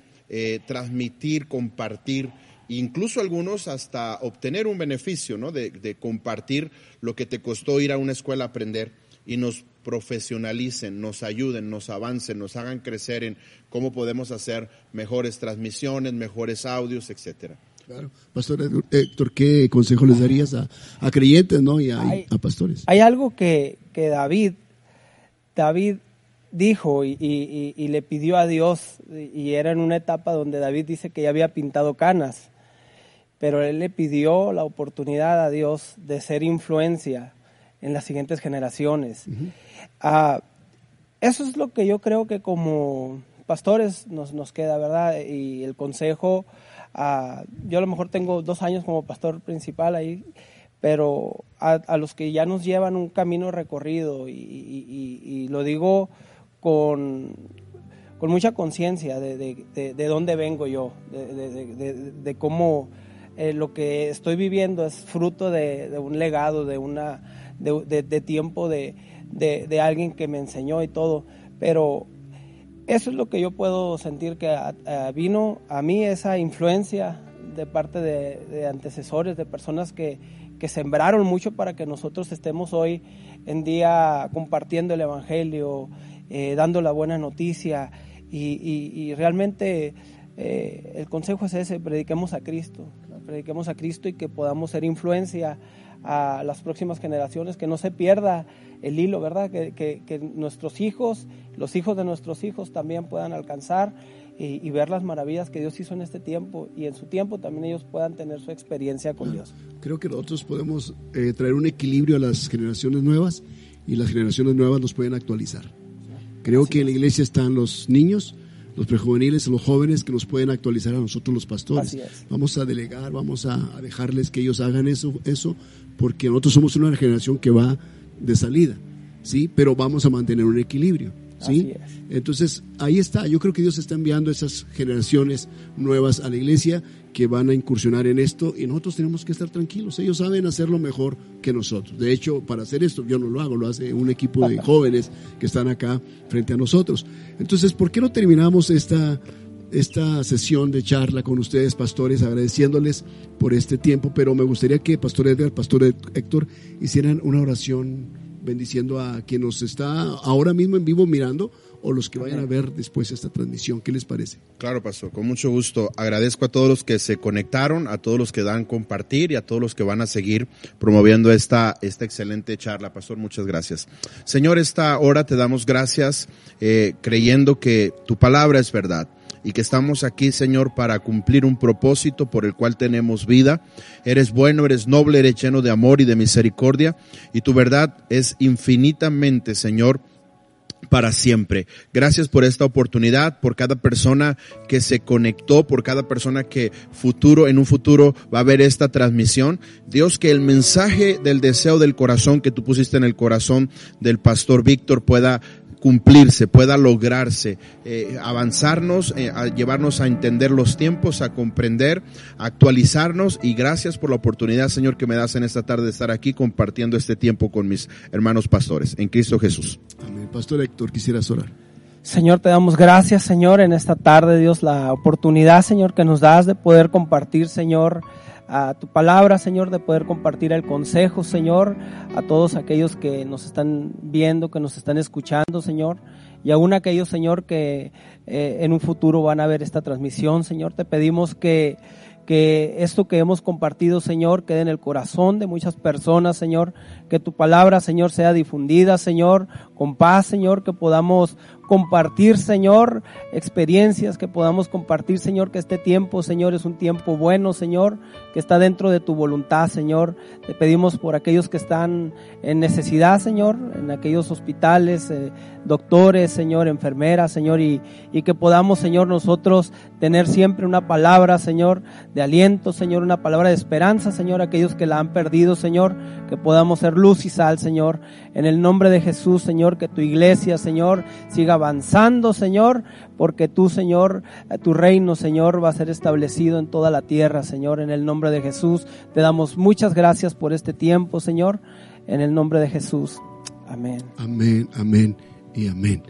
transmitir, compartir, incluso algunos hasta obtener un beneficio, ¿no? De, compartir lo que te costó ir a una escuela a aprender y nos profesionalicen, nos ayuden, nos avancen, nos hagan crecer en cómo podemos hacer mejores transmisiones, mejores audios, etcétera. Claro. Pastor Héctor, ¿qué consejo les darías a, creyentes ¿no? y a, pastores? Hay algo que, que David, David dijo y, y, le pidió a Dios, y era en una etapa donde David dice que ya había pintado canas pero él le pidió la oportunidad a Dios de ser influencia en las siguientes generaciones. Ah, eso es lo que yo creo que como pastores nos, nos queda, ¿verdad? Y el consejo, ah, yo a lo mejor tengo dos años como pastor principal ahí, pero a, los que ya nos llevan un camino recorrido y, lo digo con, con mucha conciencia de, de, dónde vengo yo, de, cómo eh, lo que estoy viviendo es fruto de, un legado, de, una, de, tiempo de, alguien que me enseñó y todo. Pero eso es lo que yo puedo sentir que vino a mí esa influencia de parte de, antecesores, de personas que, que, sembraron mucho para que nosotros estemos hoy en día compartiendo el Evangelio, eh, dando la buena noticia. Y, realmente eh, el consejo es ese, prediquemos a Cristo, prediquemos a Cristo y que podamos ser influencia a las próximas generaciones, que no se pierda el hilo, ¿verdad? Que, nuestros hijos, los hijos de nuestros hijos también puedan alcanzar y, ver las maravillas que Dios hizo en este tiempo y en su tiempo también ellos puedan tener su experiencia con Dios. Creo que nosotros podemos eh, traer un equilibrio a las generaciones nuevas y las generaciones nuevas nos pueden actualizar. Creo que en la iglesia están los niños, los prejuveniles, los jóvenes que nos pueden actualizar a nosotros los pastores. Vamos a delegar, vamos a, dejarles que ellos hagan eso, eso, porque nosotros somos una generación que va de salida, ¿sí? Pero vamos a mantener un equilibrio. ¿sí? Entonces, ahí está. Yo creo que Dios está enviando esas generaciones nuevas a la iglesia que van a incursionar en esto y nosotros tenemos que estar tranquilos. Ellos saben hacerlo mejor que nosotros. De hecho, para hacer esto yo no lo hago, lo hace un equipo de jóvenes que están acá frente a nosotros. Entonces, ¿por qué no terminamos esta esta sesión de charla con ustedes, pastores, agradeciéndoles por este tiempo, pero me gustaría que Pastor Edgar, Pastor Héctor, hicieran una oración bendiciendo a quien nos está ahora mismo en vivo mirando o los que vayan a ver después esta transmisión. ¿Qué les parece? Claro, pastor, con mucho gusto. Agradezco a todos los que se conectaron, a todos los que dan compartir y a todos los que van a seguir promoviendo esta, esta excelente charla. Pastor, muchas gracias. Señor, esta hora te damos gracias eh, creyendo que tu palabra es verdad y que estamos aquí, Señor, para cumplir un propósito por el cual tenemos vida. Eres bueno, eres noble, eres lleno de amor y de misericordia y tu verdad es infinitamente, Señor, para siempre. Gracias por esta oportunidad, por cada persona que se conectó, por cada persona que futuro, en un futuro va a ver esta transmisión. Dios, que el mensaje del deseo del corazón que tú pusiste en el corazón del pastor Víctor pueda cumplirse, pueda lograrse, eh, avanzarnos, eh, a llevarnos a entender los tiempos, a comprender, a actualizarnos y gracias por la oportunidad, Señor, que me das en esta tarde de estar aquí compartiendo este tiempo con mis hermanos pastores, en Cristo Jesús. Amén. Pastor Héctor, quisieras orar. Señor, te damos gracias, Señor, en esta tarde, Dios, la oportunidad, Señor, que nos das de poder compartir, Señor, a tu palabra, Señor, de poder compartir el consejo, Señor, a todos aquellos que nos están viendo, que nos están escuchando, Señor, y aún aquellos, Señor, que eh, en un futuro van a ver esta transmisión, Señor, te pedimos que que esto que hemos compartido, Señor, quede en el corazón de muchas personas, Señor, que tu palabra, Señor, sea difundida, Señor, con paz, Señor, que podamos compartir, Señor, experiencias, que podamos compartir, Señor, que este tiempo, Señor, es un tiempo bueno, Señor, que está dentro de tu voluntad, Señor. Te pedimos por aquellos que están en necesidad, Señor, en aquellos hospitales, eh, doctores, Señor, enfermeras, Señor, y, y que podamos, Señor, nosotros tener siempre una palabra, Señor, de aliento, Señor, una palabra de esperanza, Señor, aquellos que la han perdido, Señor, que podamos ser luz y sal, Señor, en el nombre de Jesús, Señor, que tu iglesia, Señor, siga avanzando, Señor, porque tú, Señor, tu reino, Señor, va a ser establecido en toda la tierra, Señor, en el nombre de Jesús. Te damos muchas gracias por este tiempo, Señor, en el nombre de Jesús. Amén. Amén, amén y amén.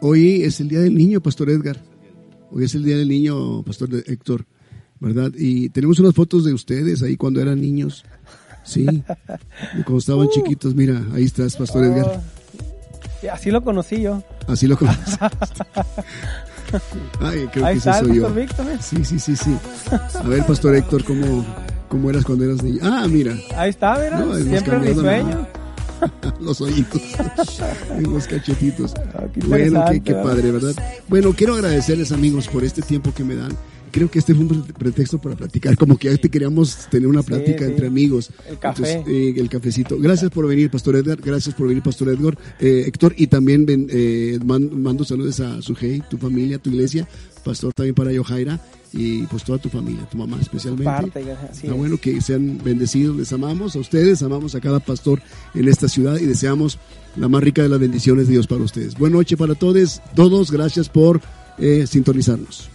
Hoy es el Día del Niño, Pastor Edgar. Hoy es el Día del Niño, Pastor Héctor, ¿verdad? Y tenemos unas fotos de ustedes ahí cuando eran niños. Sí, cuando estaban uh. chiquitos. Mira, ahí estás, Pastor Edgar. Oh, así lo conocí yo. Así lo conocí. Ay, creo ahí que está, soy yo. Víctor. Sí, sí, sí, sí. A ver, Pastor Héctor, ¿cómo, cómo eras cuando eras niño? Ah, mira. Ahí está, mira. Siempre mi sueño. los ojitos, los cachetitos. Ah, bueno, qué, padre, ¿verdad? Bueno, quiero agradecerles amigos por este tiempo que me dan. Creo que este fue un pretexto para platicar, como que ya te queríamos tener una plática entre amigos. El café. Eh, el cafecito. Gracias por venir, Pastor Edgar. Gracias por venir, Pastor Edgar. Eh, Héctor, y también eh, mando saludos a Sujei, tu familia, tu iglesia. Pastor también para Yojaira y pues toda tu familia, tu mamá especialmente. Parte, Está bueno que sean bendecidos, les amamos a ustedes, amamos a cada pastor en esta ciudad y deseamos la más rica de las bendiciones de Dios para ustedes. Buenas noches para todos, todos, gracias por eh, sintonizarnos.